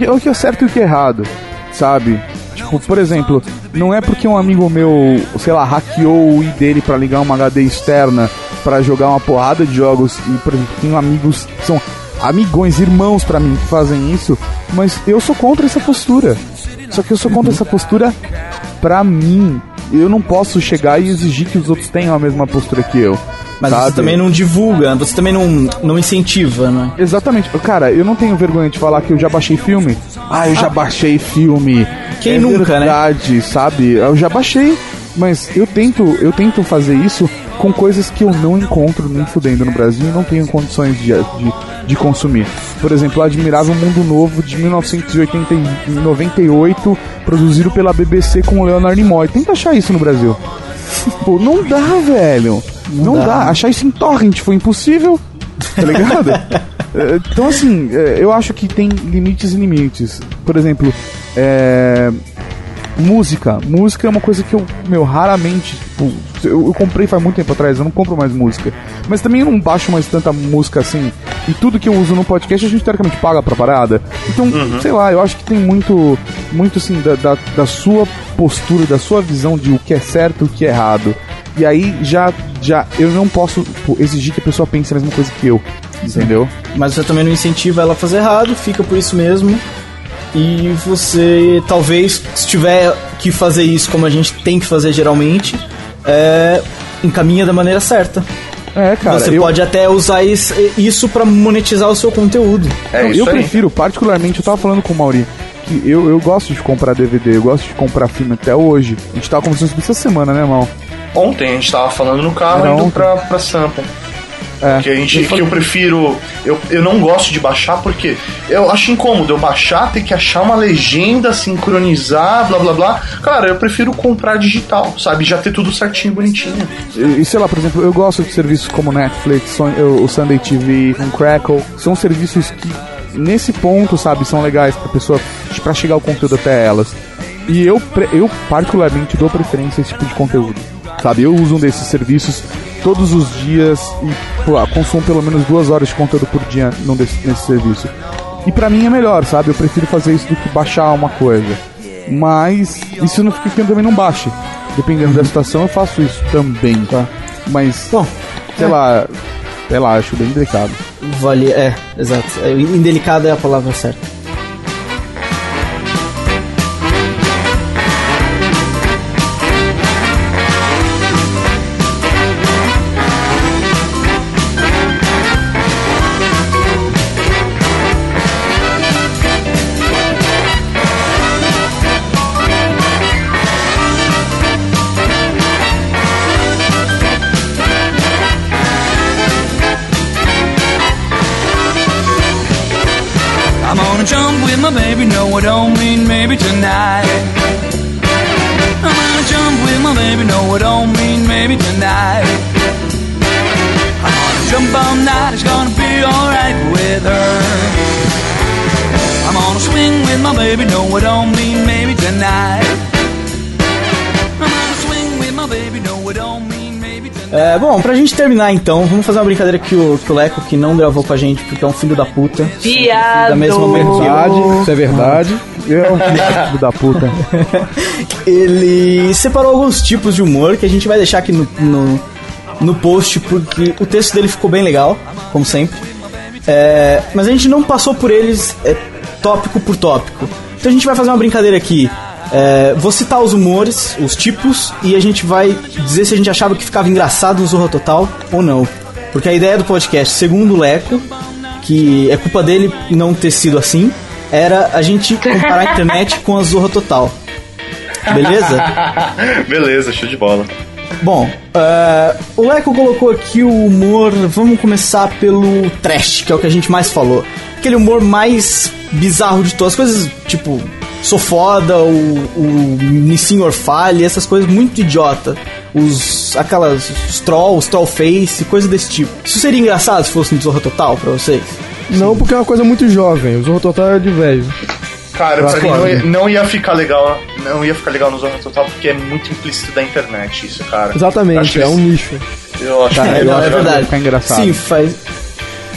é o que é certo e o que é errado, sabe? Tipo, por exemplo, não é porque um amigo meu, sei lá, hackeou o i dele pra ligar uma HD externa pra jogar uma porrada de jogos e, por exemplo, tenho amigos que são amigões, irmãos pra mim que fazem isso, mas eu sou contra essa postura. Só que eu sou contra essa postura pra mim. Eu não posso chegar e exigir que os outros tenham a mesma postura que eu. Mas sabe? você também não divulga, você também não, não incentiva, né? Exatamente. Cara, eu não tenho vergonha de falar que eu já baixei filme. Ah, eu já baixei filme. Quem é nunca, né? verdade, sabe? Eu já baixei, mas eu tento, eu tento fazer isso com coisas que eu não encontro nem fudendo no Brasil e não tenho condições de, de, de consumir. Por exemplo, o Admirável Mundo Novo de 1998, produzido pela BBC com o Leonard Nimoy. Tenta achar isso no Brasil. Pô, não dá, velho. Não, dá. dá. Achar isso em torrent foi impossível. Tá ligado? É, então, assim, é, eu acho que tem limites e limites. Por exemplo, é, música. Música é uma coisa que eu, meu, raramente. Tipo, eu, eu comprei faz muito tempo atrás, eu não compro mais música. Mas também eu não baixo mais tanta música assim E tudo que eu uso no podcast a gente teoricamente paga pra parada. Então, Uhum. sei lá, eu acho que tem muito, muito assim, da, da, da sua postura, da sua visão de o que é certo e o que é errado. E aí já, já eu não posso pô, exigir que a pessoa pense a mesma coisa que eu. Entendeu? Mas você também não incentiva ela a fazer errado, fica por isso mesmo. E você talvez, se tiver que fazer isso como a gente tem que fazer geralmente, é, encaminha da maneira certa. É, cara. você eu, pode até usar is- isso pra monetizar o seu conteúdo. É Não, eu aí. prefiro, particularmente, eu tava falando com o Mauri, que eu, eu gosto de comprar DVD, eu gosto de comprar filme até hoje. A gente tava conversando sobre isso essa semana, né, irmão? Ontem a gente tava falando no carro Era indo ontem. pra, pra Sampa. É. Que a gente, que eu prefiro. Eu, eu não gosto de baixar porque eu acho incômodo eu baixar, ter que achar uma legenda, sincronizar, blá blá blá. Cara, eu prefiro comprar digital, sabe? Já ter tudo certinho, bonitinho. E, e sei lá, por exemplo, eu gosto de serviços como Netflix, o Sunday TV, um Crackle. São serviços que, nesse ponto, sabe, são legais pra pessoa, pra chegar o conteúdo até elas. E eu, eu particularmente, dou preferência a esse tipo de conteúdo. Sabe, eu uso um desses serviços todos os dias e pô, consumo pelo menos duas horas de conteúdo por dia desse, nesse serviço. E pra mim é melhor, sabe? Eu prefiro fazer isso do que baixar uma coisa. Mas isso não fica que eu também não baixe. Dependendo da situação, eu faço isso também, tá? Mas, Bom, sei lá, sei lá, acho bem delicado. vale. É, exato. É, indelicado é a palavra certa. Gente terminar então, vamos fazer uma brincadeira que o, que o Leco, que não gravou com a gente porque é um filho da puta. Viado. Da mesma. Verdade, isso é verdade. Eu, filho da puta. Ele separou alguns tipos de humor que a gente vai deixar aqui no, no, no post porque o texto dele ficou bem legal, como sempre. É, mas a gente não passou por eles é, tópico por tópico. Então a gente vai fazer uma brincadeira aqui. É, vou citar os humores, os tipos, e a gente vai dizer se a gente achava que ficava engraçado no Zorra Total ou não. Porque a ideia do podcast, segundo o Leco, que é culpa dele não ter sido assim, era a gente comparar a internet com a Zorra Total. Beleza? Beleza, show de bola. Bom, eh, o Leco colocou aqui o humor. Vamos começar pelo trash, que é o que a gente mais falou. Aquele humor mais bizarro de todas. As coisas tipo, sou foda, o, o Nissin Falha, essas coisas muito idiota. Os. aquelas. os trolls, troll face, coisa desse tipo. Isso seria engraçado se fosse no Zorra Total pra vocês? Não, porque é uma coisa muito jovem. O Zorro Total é de velho. Cara, pra mim não ia, não ia ficar legal. Não ia ficar legal no Zorra Total porque é muito implícito da internet isso, cara. Exatamente, é um nicho. Eu acho Tá, que é, eu é acho- verdade. ficar engraçado. Sim, faz.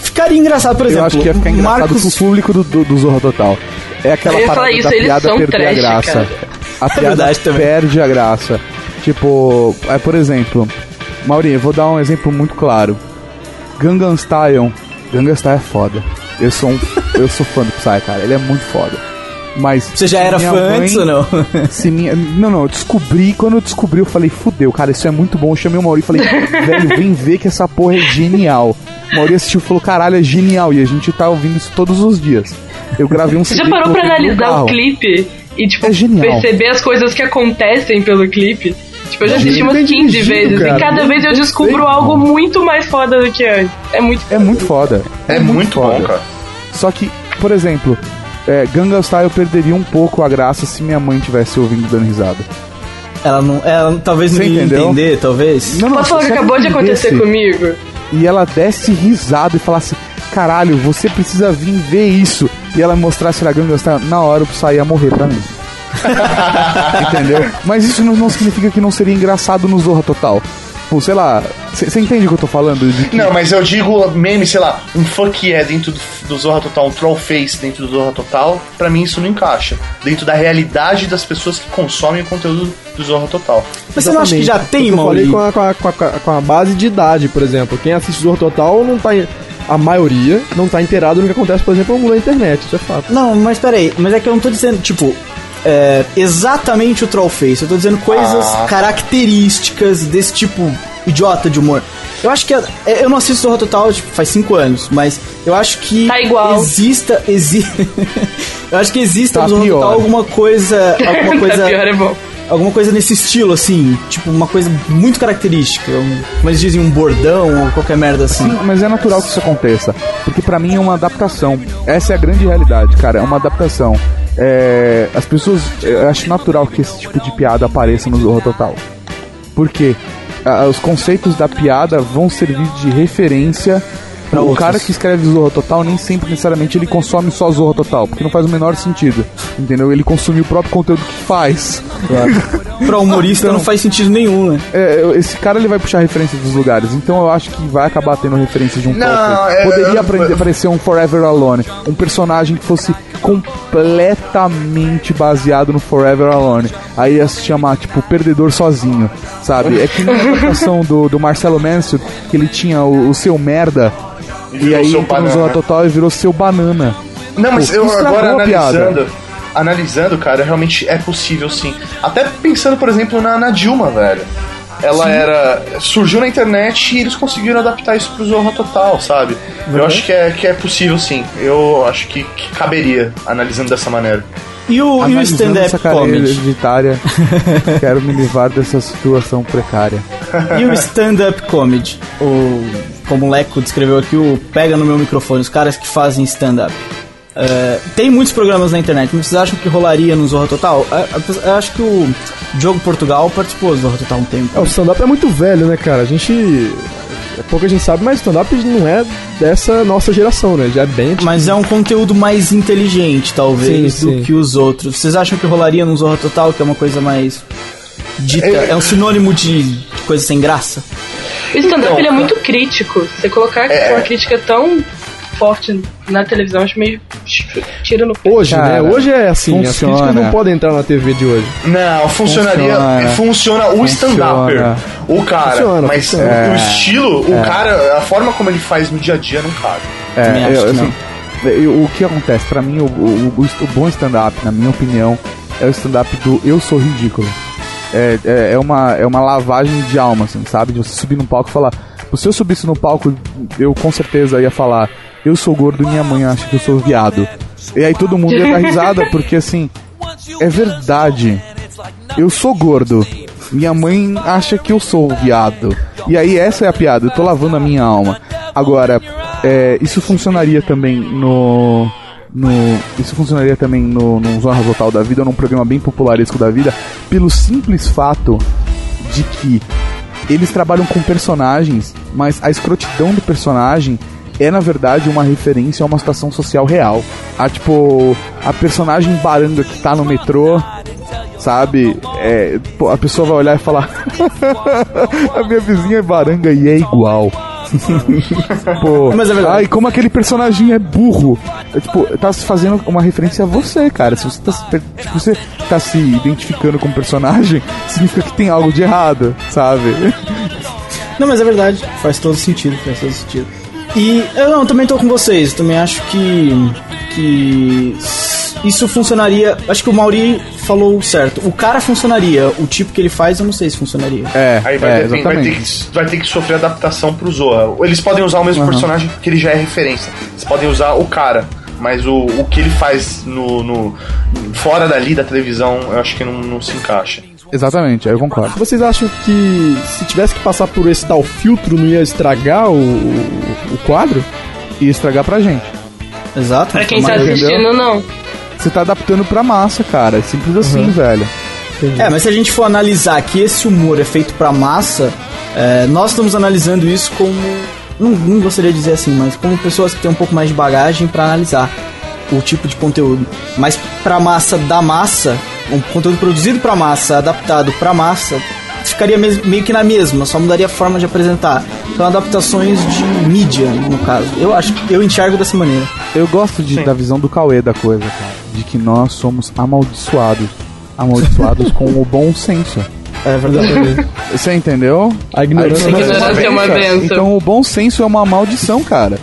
Ficaria engraçado, por Eu exemplo. acho que ia ficar engraçado Marcos... pro público do, do, do Zorra Total. É aquela parada isso, da piada perder a trash, graça. cara. A piada verdade também. perde a graça. Tipo, é, por exemplo, Maurinho, eu vou dar um exemplo muito claro. Gangnam Style. Gangnam Style é foda. Eu sou, um, eu sou fã do Psy, cara. Ele é muito foda. Mas. Você já era fã mãe- antes ou não? Se minha... Não, não, eu descobri. Quando eu descobri, eu falei, fudeu, cara, isso é muito bom. Eu chamei o Mauri e falei, velho, vem ver que essa porra é genial. Mauri assistiu e falou, caralho, é genial. E a gente tá ouvindo isso todos os dias. Eu gravei um Você já parou pra analisar o clipe e, tipo, É perceber as coisas que acontecem pelo clipe? Tipo, eu já assisti umas Bem 15 dirigido, vezes cara. e cada vez eu descubro feito. algo muito mais foda do que antes. É muito É muito foda. É muito bom, cara. Só que, por exemplo, é, Gangnam Style perderia um pouco a graça se minha mãe tivesse ouvindo dando risada. Ela não. Ela talvez não Você ia entendeu? entender, talvez. Não, não, Posso falar que acabou de acontecer comigo? E ela desse risada e falasse, caralho, você precisa vir ver isso. E ela mostrasse a Gangnam Style, na hora Psy ia morrer pra mim. Entendeu? Mas isso não, não significa que não seria engraçado no Zorra Total. Tipo, sei lá, você entende o que eu tô falando? De que- Não, mas eu digo meme, sei lá, um fuck yeah dentro do, do Zorra Total, um troll face dentro do Zorra Total, pra mim isso não encaixa. Dentro da realidade das pessoas que consomem o conteúdo do Zorra Total. Mas você não acha que já tem, Eu falei com a, com, a, com, a, com a base de idade, por exemplo. Quem assiste Zorro Total não tá. A maioria não tá inteirado no que acontece, por exemplo, no mundo da internet, isso é fato. Não, mas peraí, mas é que eu não tô dizendo, tipo, é, exatamente o Trollface. Eu tô dizendo coisas Ah. características desse tipo idiota de humor. Eu acho que. é- Eu não assisto Zorra Total, tipo, faz cinco anos, mas eu acho que. Tá igual. Exista. Exi... eu acho que exista Tá no Zorra pior. Total alguma coisa. Alguma coisa. Tá pior é bom. alguma coisa nesse estilo, assim. Tipo, uma coisa muito característica. Um, como eles dizem, um bordão ou qualquer merda assim. Sim, mas é natural que isso aconteça. Porque pra mim é uma adaptação. Essa é a grande realidade, cara. É uma adaptação. É, as pessoas. Eu acho natural que esse tipo de piada apareça no Zorro Total. Porque ah, os conceitos da piada vão servir de referência. Pra o outros. cara que escreve Zorro Total nem sempre necessariamente ele consome só Zorro Total, porque não faz o menor sentido. Entendeu? Ele consome o próprio conteúdo que faz. Pra humorista Então- não faz sentido nenhum, né? É, esse cara ele vai puxar referência dos lugares, então eu acho que vai acabar tendo referência de um Não, pouco. é- Poderia aprender- aparecer um Forever Alone, um personagem que fosse completamente baseado no Forever Alone. Aí ia se chamar, tipo, Perdedor Sozinho, sabe? É que na adaptação do, do Marcelo Mansfield, que ele tinha o, o seu merda, e, virou aí seu entrou no banana. Zorra Total e virou seu banana. Não, mas Pô, eu estragou agora a piada. analisando, analisando, cara, realmente é possível sim. Até pensando, por exemplo, na, na Dilma, velho. Ela era. surgiu na internet e eles conseguiram adaptar isso pro Zorra Total, sabe? Eu acho que é, que é possível sim. Eu acho que, que caberia, analisando dessa maneira. E o, e o stand-up comedy? hereditária, quero me livrar dessa situação precária. E o stand-up comedy? O, como o Leco descreveu aqui, o pega no meu microfone, os caras que fazem stand-up. É, tem muitos programas na internet, mas vocês acham que rolaria no Zorra Total? É, é, Eu acho que o Diogo Portugal participou do Zorra Total um tempo. É, o stand-up é muito velho, né, cara? A gente. É pouco a gente sabe, mas stand-up não é dessa nossa geração, né? Já é bem. antigo. Mas é um conteúdo mais inteligente, talvez, Sim, do sim. que os outros. Vocês acham que rolaria no Zorra Total, que é uma coisa mais dita? É- É um sinônimo de coisa sem graça? O stand-up Então, é muito crítico. Você colocar É. uma crítica tão forte na televisão, acho meio tira no pé. Hoje, Cara, né? Hoje é assim, as funciona. críticas não podem entrar na TV de hoje. Não, funcionaria. Funciona. Funciona, o stand-upper. Funciona. O cara. Funciona, mas funciona. o estilo, o cara, a forma como ele faz no dia a dia não cabe. É, eu, assim, eu- o que acontece? Pra mim, o, o- o- o bom stand-up, na minha opinião, é o stand-up do eu sou ridículo. É, é, é uma, é uma lavagem de alma, assim, sabe? De você subir num palco e falar. Se eu subisse no palco, eu com certeza ia falar: Eu sou gordo e minha mãe acha que eu sou viado. E aí todo mundo ia dar risada, porque assim, é verdade. Eu sou gordo. Minha mãe acha que eu sou viado. E aí essa é a piada, eu tô lavando a minha alma. Agora, é, isso funcionaria também no. No, isso funcionaria também no, no Zorra Total da Vida, num programa bem popularesco da vida, pelo simples fato de que eles trabalham com personagens, mas a escrotidão do personagem é na verdade uma referência a uma situação social real. A tipo, a personagem baranga que tá no metrô, sabe? É, a pessoa vai olhar e falar: A minha vizinha é baranga e é igual. Pô, Mas é verdade. ai, como aquele personagem é burro. É, tipo, tá se fazendo uma referência a você, cara. Se você tá, se se você tá se identificando com o personagem, significa que tem algo de errado, sabe? Não, mas é verdade. Faz todo sentido, faz todo sentido. E eu não, também tô com vocês. Também acho que. que. Isso funcionaria. Acho que o Mauri falou certo. O cara funcionaria. O tipo que ele faz, eu não sei se funcionaria. É, Aí vai, é ter, vai, ter que, vai ter que sofrer adaptação pro Zoa. Eles podem usar o mesmo personagem porque ele já é referência. Eles podem usar o cara. Mas o, o que ele faz no, no- fora dali da televisão, eu acho que não, não se encaixa. Exatamente, aí eu concordo. Vocês acham que se tivesse que passar por esse tal filtro não ia estragar o, o, quadro? E estragar pra gente. Exato. Pra quem tá assistindo, não. Você tá adaptando pra massa, cara. É simples assim, velho. É, mas se a gente for analisar que esse humor é feito pra massa, é, nós estamos analisando isso como. Não, não gostaria de dizer assim, mas como pessoas que têm um pouco mais de bagagem pra analisar o tipo de conteúdo. Mas pra massa da massa, um conteúdo produzido pra massa, adaptado pra massa, ficaria meio que na mesma, só mudaria a forma de apresentar. São adaptações de mídia, no caso. Eu acho que eu enxergo dessa maneira. Eu gosto de- da visão do Cauê da coisa, cara. De que nós somos amaldiçoados. Amaldiçoados com o bom senso. É verdade. Você entendeu? A ignorância A ignorância é uma benção. Então o bom senso é uma maldição, cara.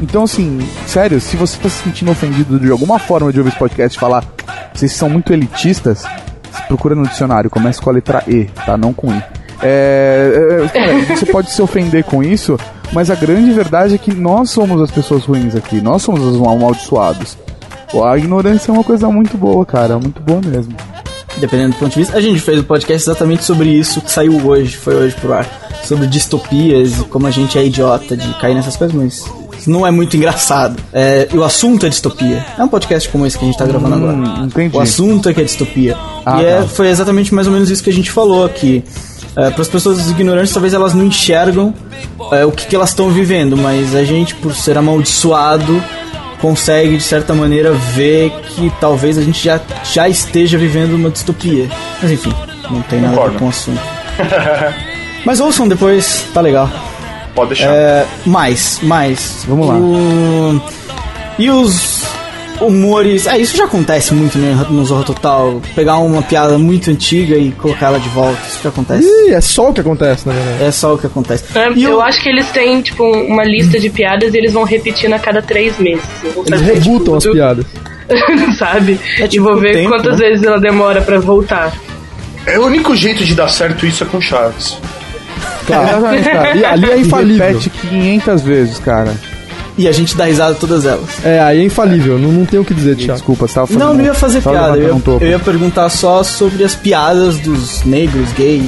Então, assim, sério, se você tá se sentindo ofendido de alguma forma de ouvir esse podcast e falar vocês são muito elitistas, procura no dicionário, começa com a letra E, tá? Não com I. É, é, cara, você pode se ofender com isso, mas a grande verdade é que nós somos as pessoas ruins aqui, nós somos os amaldiçoados. A ignorância é uma coisa muito boa, cara, muito boa mesmo. Dependendo do ponto de vista. A gente fez o podcast exatamente sobre isso, que saiu hoje, foi hoje pro ar. Sobre distopias e como a gente é idiota de cair nessas coisas, mas não é muito engraçado. É, e o assunto é distopia. É um podcast como esse que a gente tá gravando agora. Hum, entendi. O assunto é que é distopia. Ah, e é, tá. foi exatamente mais ou menos isso que a gente falou aqui. para as pessoas ignorantes, talvez elas não enxergam é, o que, que elas estão vivendo, mas a gente, por ser amaldiçoado, consegue de certa maneira ver que talvez a gente já, já esteja vivendo uma distopia. Mas enfim, não tem nada a ver com o assunto. mas ouçam depois, tá legal. Pode deixar. É, mais, mais. Vamos lá. O- E os humores. É, isso já acontece muito né, no Zorro Total. Pegar uma piada muito antiga e colocar ela de volta. Isso já acontece. Ih, é só o que acontece, na verdade. É só o que acontece. É, E eu o- acho que eles têm, tipo, uma lista de piadas e eles vão repetindo a cada três meses. Eles fazer, rebutam tipo, as piadas. sabe? É tipo e vou o ver tempo, quantas né? vezes ela demora pra voltar. É o único jeito de dar certo isso é com Chaves. Exatamente, cara. E ali é E infalível. repete 500 vezes, cara. E a gente dá risada todas elas. É, aí é infalível. Não, não tem o que dizer, Thiago. Desculpa, você tava fazendo. Não, não ia fazer tava piada. Eu eu ia perguntar só sobre as piadas dos negros, gays.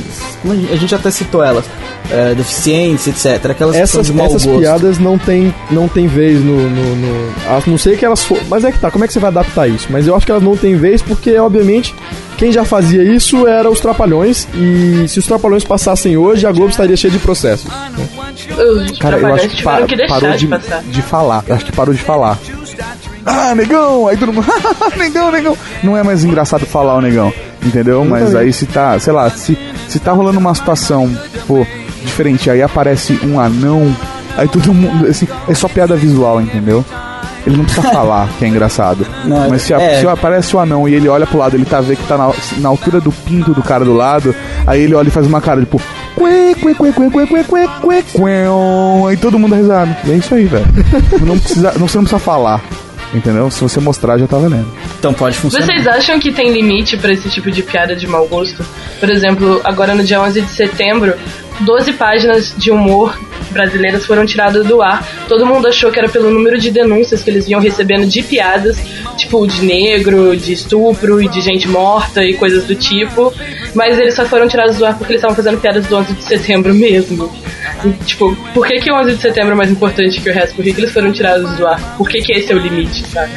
a gente- até citou elas. é, deficientes, etc. Aquelas que são Essas, de mau essas gosto. piadas não tem, não tem vez no, no, no- A não sei que elas for. Mas é que tá, como é que você vai adaptar isso? Mas eu acho que elas não têm vez porque, obviamente, quem já fazia isso era os Trapalhões. E se os Trapalhões passassem hoje, a Globo estaria cheia de processos. Os Cara, eu acho que pa- que parou de, de, de falar. Eu acho que parou de falar. Ah, negão! Aí todo mundo. negão, negão! Não é mais engraçado falar o negão, entendeu? Mas aí se tá, sei lá, se, se tá rolando uma situação, pô, diferente, aí aparece um anão, aí todo mundo. Assim, é só piada visual, entendeu? Ele não precisa falar que é engraçado. Não, Mas se, a- é. se aparece o anão e ele olha pro lado, ele tá vendo que tá na, na altura do pinto do cara do lado, aí ele olha e faz uma cara tipo. Quê, quê, quê, quê, quê, quê, quê, quê, quê. Aí todo mundo. E é isso aí, velho. Não precisa, não, você não precisa falar. Entendeu? Se você mostrar, já tá valendo. Então pode funcionar. Vocês acham que tem limite pra esse tipo de piada de mau gosto? Por exemplo, agora no dia 11 de setembro, 12 páginas de humor brasileiras foram tiradas do ar. Todo mundo achou que era pelo número de denúncias que eles vinham recebendo de piadas, tipo de negro, de estupro e de gente morta e coisas do tipo. Mas eles só foram tirados do ar porque eles estavam fazendo piadas do 11 de setembro mesmo. Tipo, por que, que o 11 de setembro é mais importante que o resto? Por que, que eles foram tirados do ar? Por que, que esse é o limite, sabe?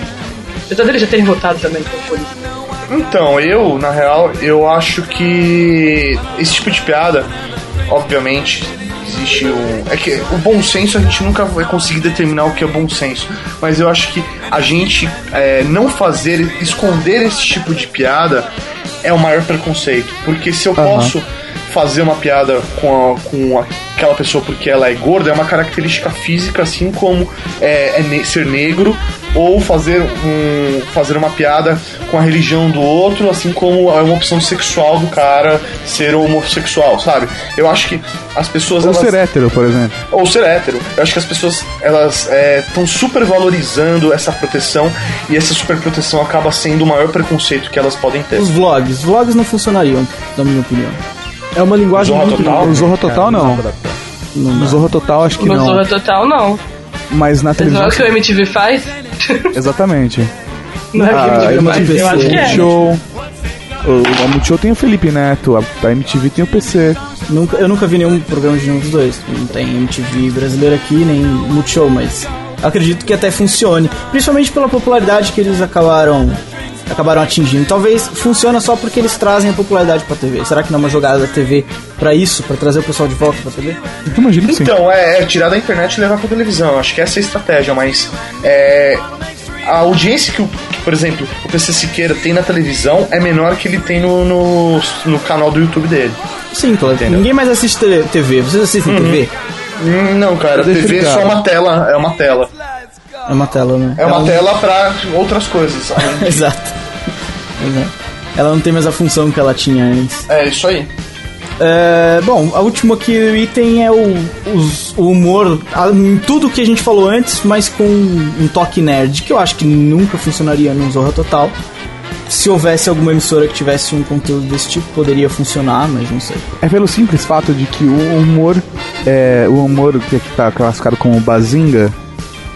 Apesar deles já terem votado também, por isso. Então, eu, na real, eu acho que esse tipo de piada, obviamente, existe o. É que o bom senso a gente nunca vai conseguir determinar o que é bom senso. Mas eu acho que a gente é, não fazer, esconder esse tipo de piada é o maior preconceito. Porque se eu posso fazer uma piada com, a- com aquela pessoa porque ela é gorda, é uma característica física, assim como é, é ne- ser negro, ou fazer, um, fazer uma piada com a religião do outro, assim como é uma opção sexual do cara ser homossexual, sabe? Eu acho que as pessoas. Ou elas- ser hétero, por exemplo. ou ser hétero. Eu acho que as pessoas elas estão super valorizando essa proteção e essa super proteção acaba sendo o maior preconceito que elas podem ter. Os vlogs. Os vlogs não funcionariam, na minha opinião. É uma linguagem Zorra muito Total? No Zorro Total, não. No Zorro Total, acho que No não. Zorra Total, não. Mas na Mas não televisão. é o que o MTV faz? Exatamente. Não é o que Ah, o MTV eu faz? tive Eu acho que é. Multishow. O, a Multishow tem o Felipe Neto, a, a MTV tem o PC. Nunca, eu nunca vi nenhum programa de nenhum dos dois. Não tem MTV brasileiro aqui, nem Multishow, mas acredito que até funcione. Principalmente pela popularidade que eles acabaram acabaram atingindo. Talvez funciona só porque eles trazem a popularidade pra TV. Será que não é uma jogada da TV pra isso, pra trazer o pessoal de volta pra TV? Eu imagino que sim. Então, é, é tirar da internet e levar pra televisão. Acho que essa é a estratégia, mas é, a audiência que, o, que, por exemplo, o PC Siqueira tem na televisão é menor que ele tem no, no, no canal do YouTube dele. Sim, claro. Entendeu? Ninguém mais assiste te- TV. Vocês assistem TV? Hum, Não, cara, TV é só uma tela, é uma tela. É uma tela, né? É uma um- tela pra outras coisas. Exato. Exato. Ela não tem mais a função que ela tinha antes. É isso aí. É, bom, a última aqui item é o, os- o humor, a- em tudo que a gente falou antes, mas com um toque nerd, que eu acho que nunca funcionaria no Zorra Total. Se houvesse alguma emissora que tivesse um conteúdo desse tipo, poderia funcionar, mas não sei. É pelo simples fato de que o humor, é, o humor que está classificado como bazinga,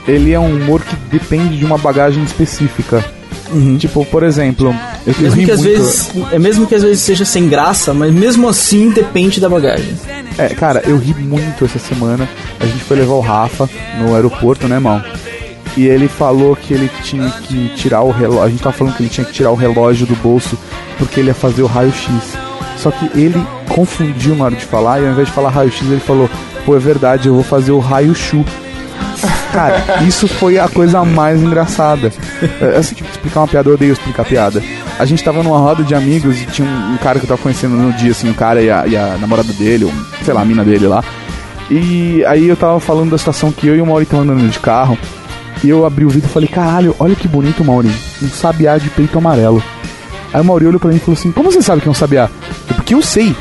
ele é um humor que depende de uma bagagem específica. Tipo, por exemplo, eu, eu Mesmo ri que às vezes, é mesmo que às vezes seja sem graça, mas mesmo assim depende da bagagem. É, cara, eu ri muito essa semana. A gente foi levar o Rafa no aeroporto, né, irmão? E ele falou que ele tinha que tirar o relógio. A gente tava falando que ele tinha que tirar o relógio do bolso porque ele ia fazer o raio-x. Só que ele confundiu na hora de falar e ao invés de falar raio-x, ele falou: pô, é verdade, eu vou fazer o raio-chu. Cara, isso foi a coisa mais engraçada. É, Assim, tipo, explicar uma piada, eu odeio explicar piada. A gente tava numa roda de amigos e tinha um, um cara que eu tava conhecendo no dia, assim, o cara e a, e a namorada dele, ou, sei lá, a mina dele lá. E aí eu tava falando da situação que eu e o Mauri tava andando de carro. E eu abri o vidro e falei, caralho, olha que bonito, Mauri. Um sabiá de peito amarelo. Aí o Mauri olhou pra mim e falou assim, como você sabe que é um sabiá? Eu, Porque eu sei.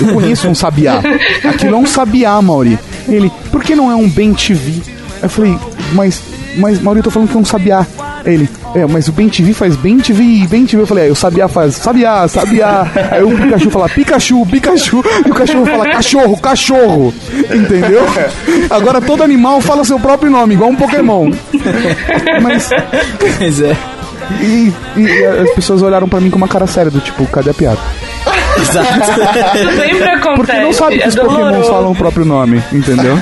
Eu conheço um sabiá. Aquilo é um sabiá, Mauri. Ele, por que não é um? Aí eu falei, mas, mas Mauri, eu tô falando que é um sabiá. Ele, é, mas o Ben TV faz Ben TV, Ben TV. Eu falei, é, o sabiá faz sabiá, sabiá. Aí o Pikachu fala Pikachu, Pikachu. E o cachorro fala cachorro, cachorro. Entendeu? Agora todo animal fala seu próprio nome, igual um Pokémon. Mas. Mas é. E, e as pessoas olharam pra mim com uma cara séria, do tipo, cadê a piada? Exato. Isso sempre acontece. Porque não sabe que é os Pokémons doloroso. falam o próprio nome, entendeu?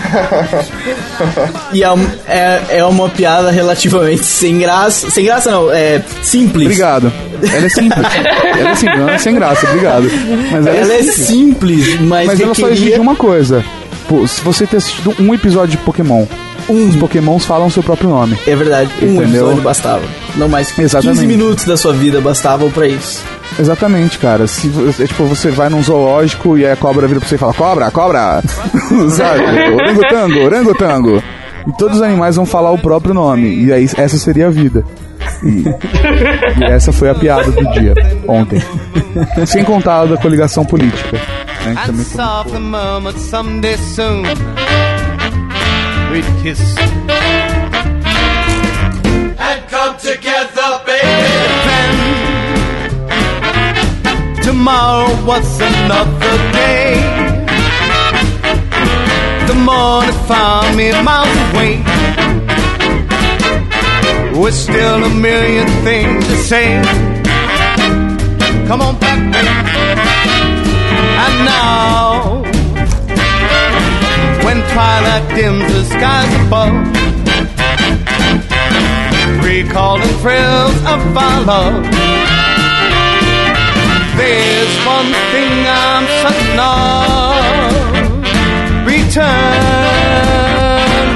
E é, um- é, é uma piada relativamente sem graça. Sem graça não, é simples. Obrigado. Ela é simples. Ela é simples, não é sem graça, obrigado. Mas ela, Ela é é simples. simples, mas, Mas ela só exige uma coisa. Pô, se você ter assistido um episódio de Pokémon, os Pokémons falam seu próprio nome. É verdade, um Entendeu? episódio bastava. Não mais que Exatamente. 15 minutos da sua vida bastavam pra isso. Exatamente, cara. Se é, tipo, você vai num zoológico e aí a cobra vira pra você e fala, cobra, cobra! Sabe? Orangotango, orangotango. E todos os animais vão falar o próprio nome. E aí essa seria a vida. E, e essa foi a piada do dia, ontem. Sem contar da coligação política. Né, que tomorrow was another day. The morning found me miles away. With still a million things to say. Come on back, baby. And now, when twilight dims the skies above, recalling thrills of our love, there's one thing I'm certain of. Return,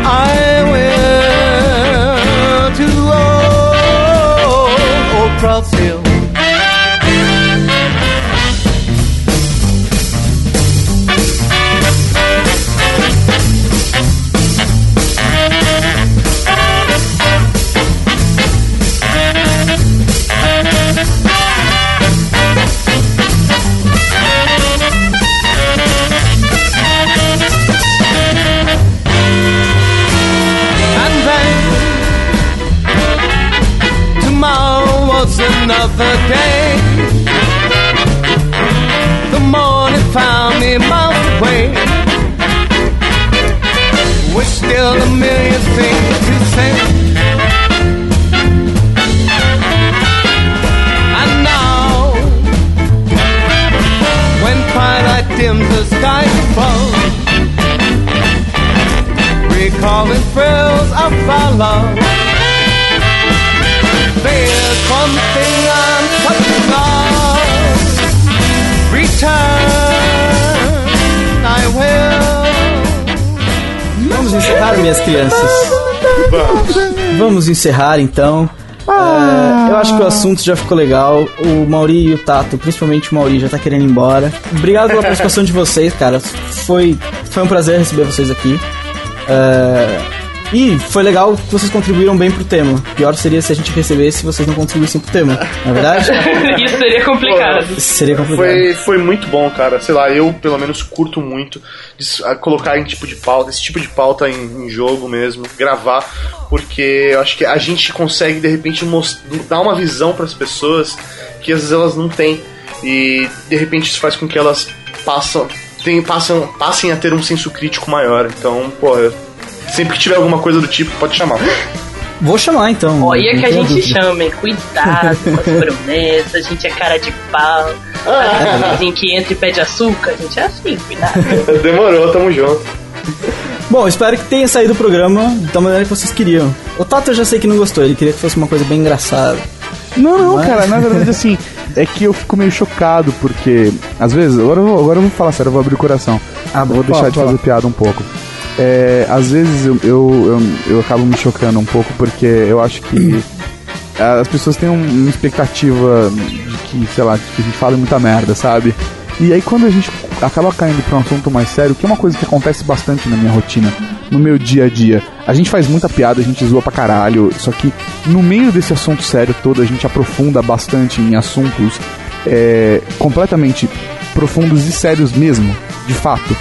I will to old, old Cross Hill. of the day. Encerrar, minhas crianças. Vamos encerrar então. É, eu acho que o assunto já ficou legal. O Mauri e o Tato, principalmente o Mauri, já tá querendo ir embora. Obrigado pela participação de vocês, cara. Foi, foi um prazer receber vocês aqui. É, e foi legal que vocês contribuíram bem pro tema. Pior seria se a gente recebesse e vocês não contribuíssem pro tema, não é verdade? Isso seria complicado. Seria complicado. Foi, foi muito bom, cara. Sei lá, eu pelo menos curto muito de a colocar em tipo de pauta, esse tipo de pauta em, em jogo mesmo, gravar, porque eu acho que a gente consegue de repente dar uma visão para as pessoas que às vezes elas não têm e de repente isso faz com que elas passam, tem, passam, passem a ter um senso crítico maior. Então, pô, sempre que tiver alguma coisa do tipo, pode chamar. Vou chamar então. Olha não que a gente dúvida. chama, hein? Cuidado com as promessas, a gente é cara de pau. Assim que entra e pede açúcar, a gente é assim, cuidado. Demorou, tamo junto. Bom, espero que tenha saído o programa da maneira que vocês queriam. O Tato eu já sei que não gostou, ele queria que fosse uma coisa bem engraçada. Não, não, é? cara, na verdade, assim, é que eu fico meio chocado, porque, às vezes, agora eu vou, agora eu vou falar sério, eu vou abrir o coração. Ah, vou deixar fala, de fala. fazer piada um pouco. É, às vezes eu, eu, eu, eu acabo me chocando um pouco, porque eu acho que as pessoas têm um- uma expectativa de que, sei lá, que a gente fala muita merda, sabe? E aí quando a gente acaba caindo pra um assunto mais sério, que é uma coisa que acontece bastante na minha rotina, no meu dia a dia, a gente faz muita piada, a gente zoa pra caralho, só que no meio desse assunto sério todo, a gente aprofunda bastante em assuntos é, completamente profundos e sérios mesmo, de fato.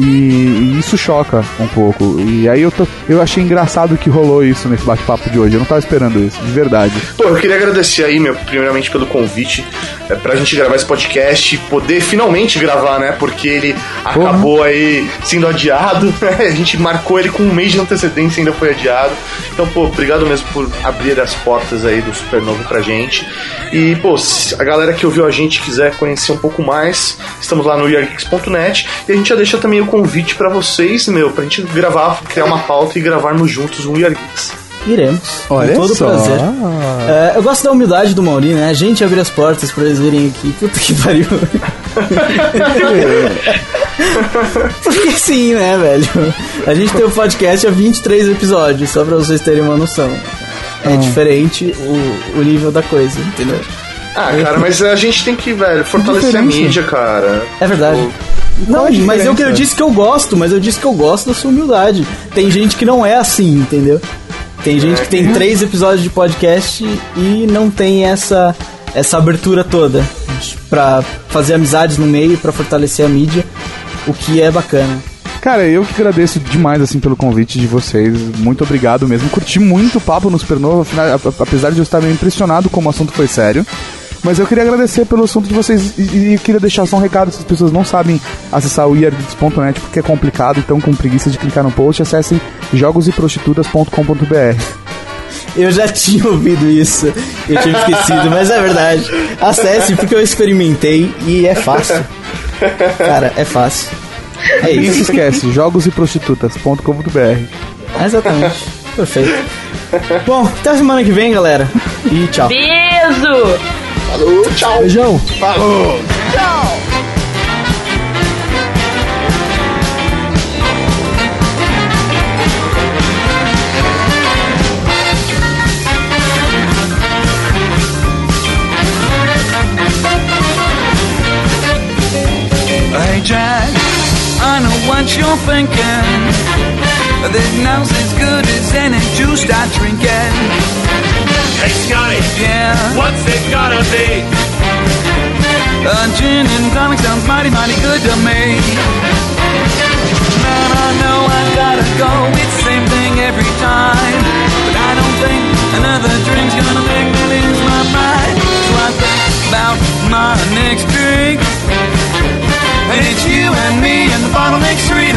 E, e isso choca um pouco. E aí eu, tô, eu achei engraçado que rolou isso nesse bate-papo de hoje. Eu não tava esperando isso, de verdade. Pô, eu queria agradecer aí, meu, primeiramente pelo convite é, pra gente gravar esse podcast e poder finalmente gravar, né? Porque ele acabou aí sendo adiado. a gente marcou ele com um mês de antecedência e ainda foi adiado. Então, pô, obrigado mesmo por abrir as portas aí do Supernovo pra gente. E, pô, se a galera que ouviu a gente quiser conhecer um pouco mais, estamos lá no yargeeks.net e a gente já deixa também o convite pra vocês, meu, pra gente gravar, criar uma pauta e gravarmos juntos um Yargeeks. Iremos. Olha com todo só. prazer. É, eu gosto da humildade do Mauri, né? A gente abrir as portas pra eles virem aqui. Puta que pariu. Porque sim, né, velho? A gente tem o podcast há 23 episódios, só pra vocês terem uma noção. É diferente o, o nível da coisa, entendeu? Ah, cara, mas a gente tem que, velho, fortalecer a diferença? mídia, cara. É verdade. Qual Não, a mas eu, eu disse que eu gosto, mas eu disse que eu gosto da sua humildade. Tem gente que não é assim, entendeu? Tem gente que tem três episódios de podcast e não tem essa, essa abertura toda pra fazer amizades no meio, pra fortalecer a mídia, o que é bacana. Cara, eu que agradeço demais assim pelo convite de vocês. Muito obrigado mesmo. Curti muito o papo no Supernova, afinal, apesar de eu estar meio impressionado como o assunto foi sério. Mas eu queria agradecer pelo assunto de vocês e, e queria deixar só um recado se as pessoas não sabem acessar o iargeeks.net porque é complicado, então com preguiça de clicar no post, acessem jogoseprostitutas.com.br. Eu já tinha ouvido isso, eu tinha esquecido, mas é verdade. Acesse porque eu experimentei e é fácil. Cara, é fácil. É E não se isso. esquece, jogoseprostitutas.com.br. Exatamente. Perfeito. Bom, até a semana que vem, galera. E tchau. Beijo! Falou, tchau. Beijão. Falou. Hey Jack, I know what you're thinking. This now's as good as any juice I drinking. Hey, Scotty, Yeah, what's it gonna be? a gin and tonic sounds mighty, mighty good to me. Man, I know I gotta go. It's the same thing every time, but I don't think another drink's gonna make me lose my mind. So I think about my next drink. And it's you and me, and the bottle makes three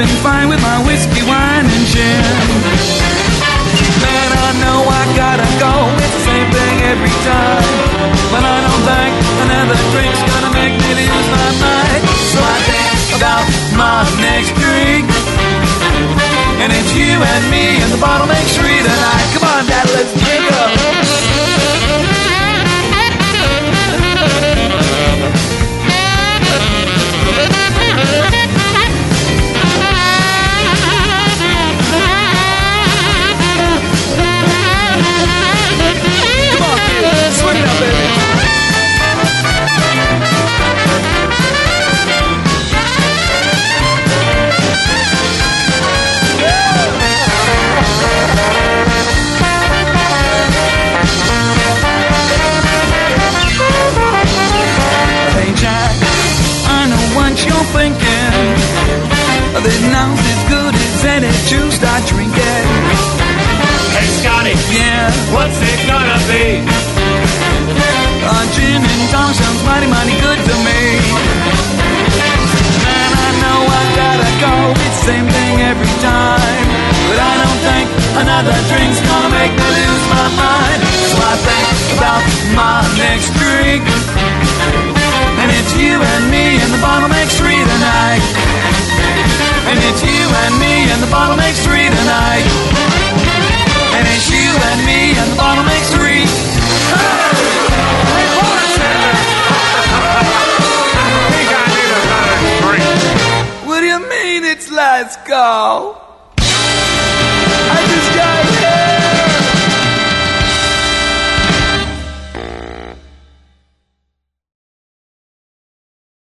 been fine with my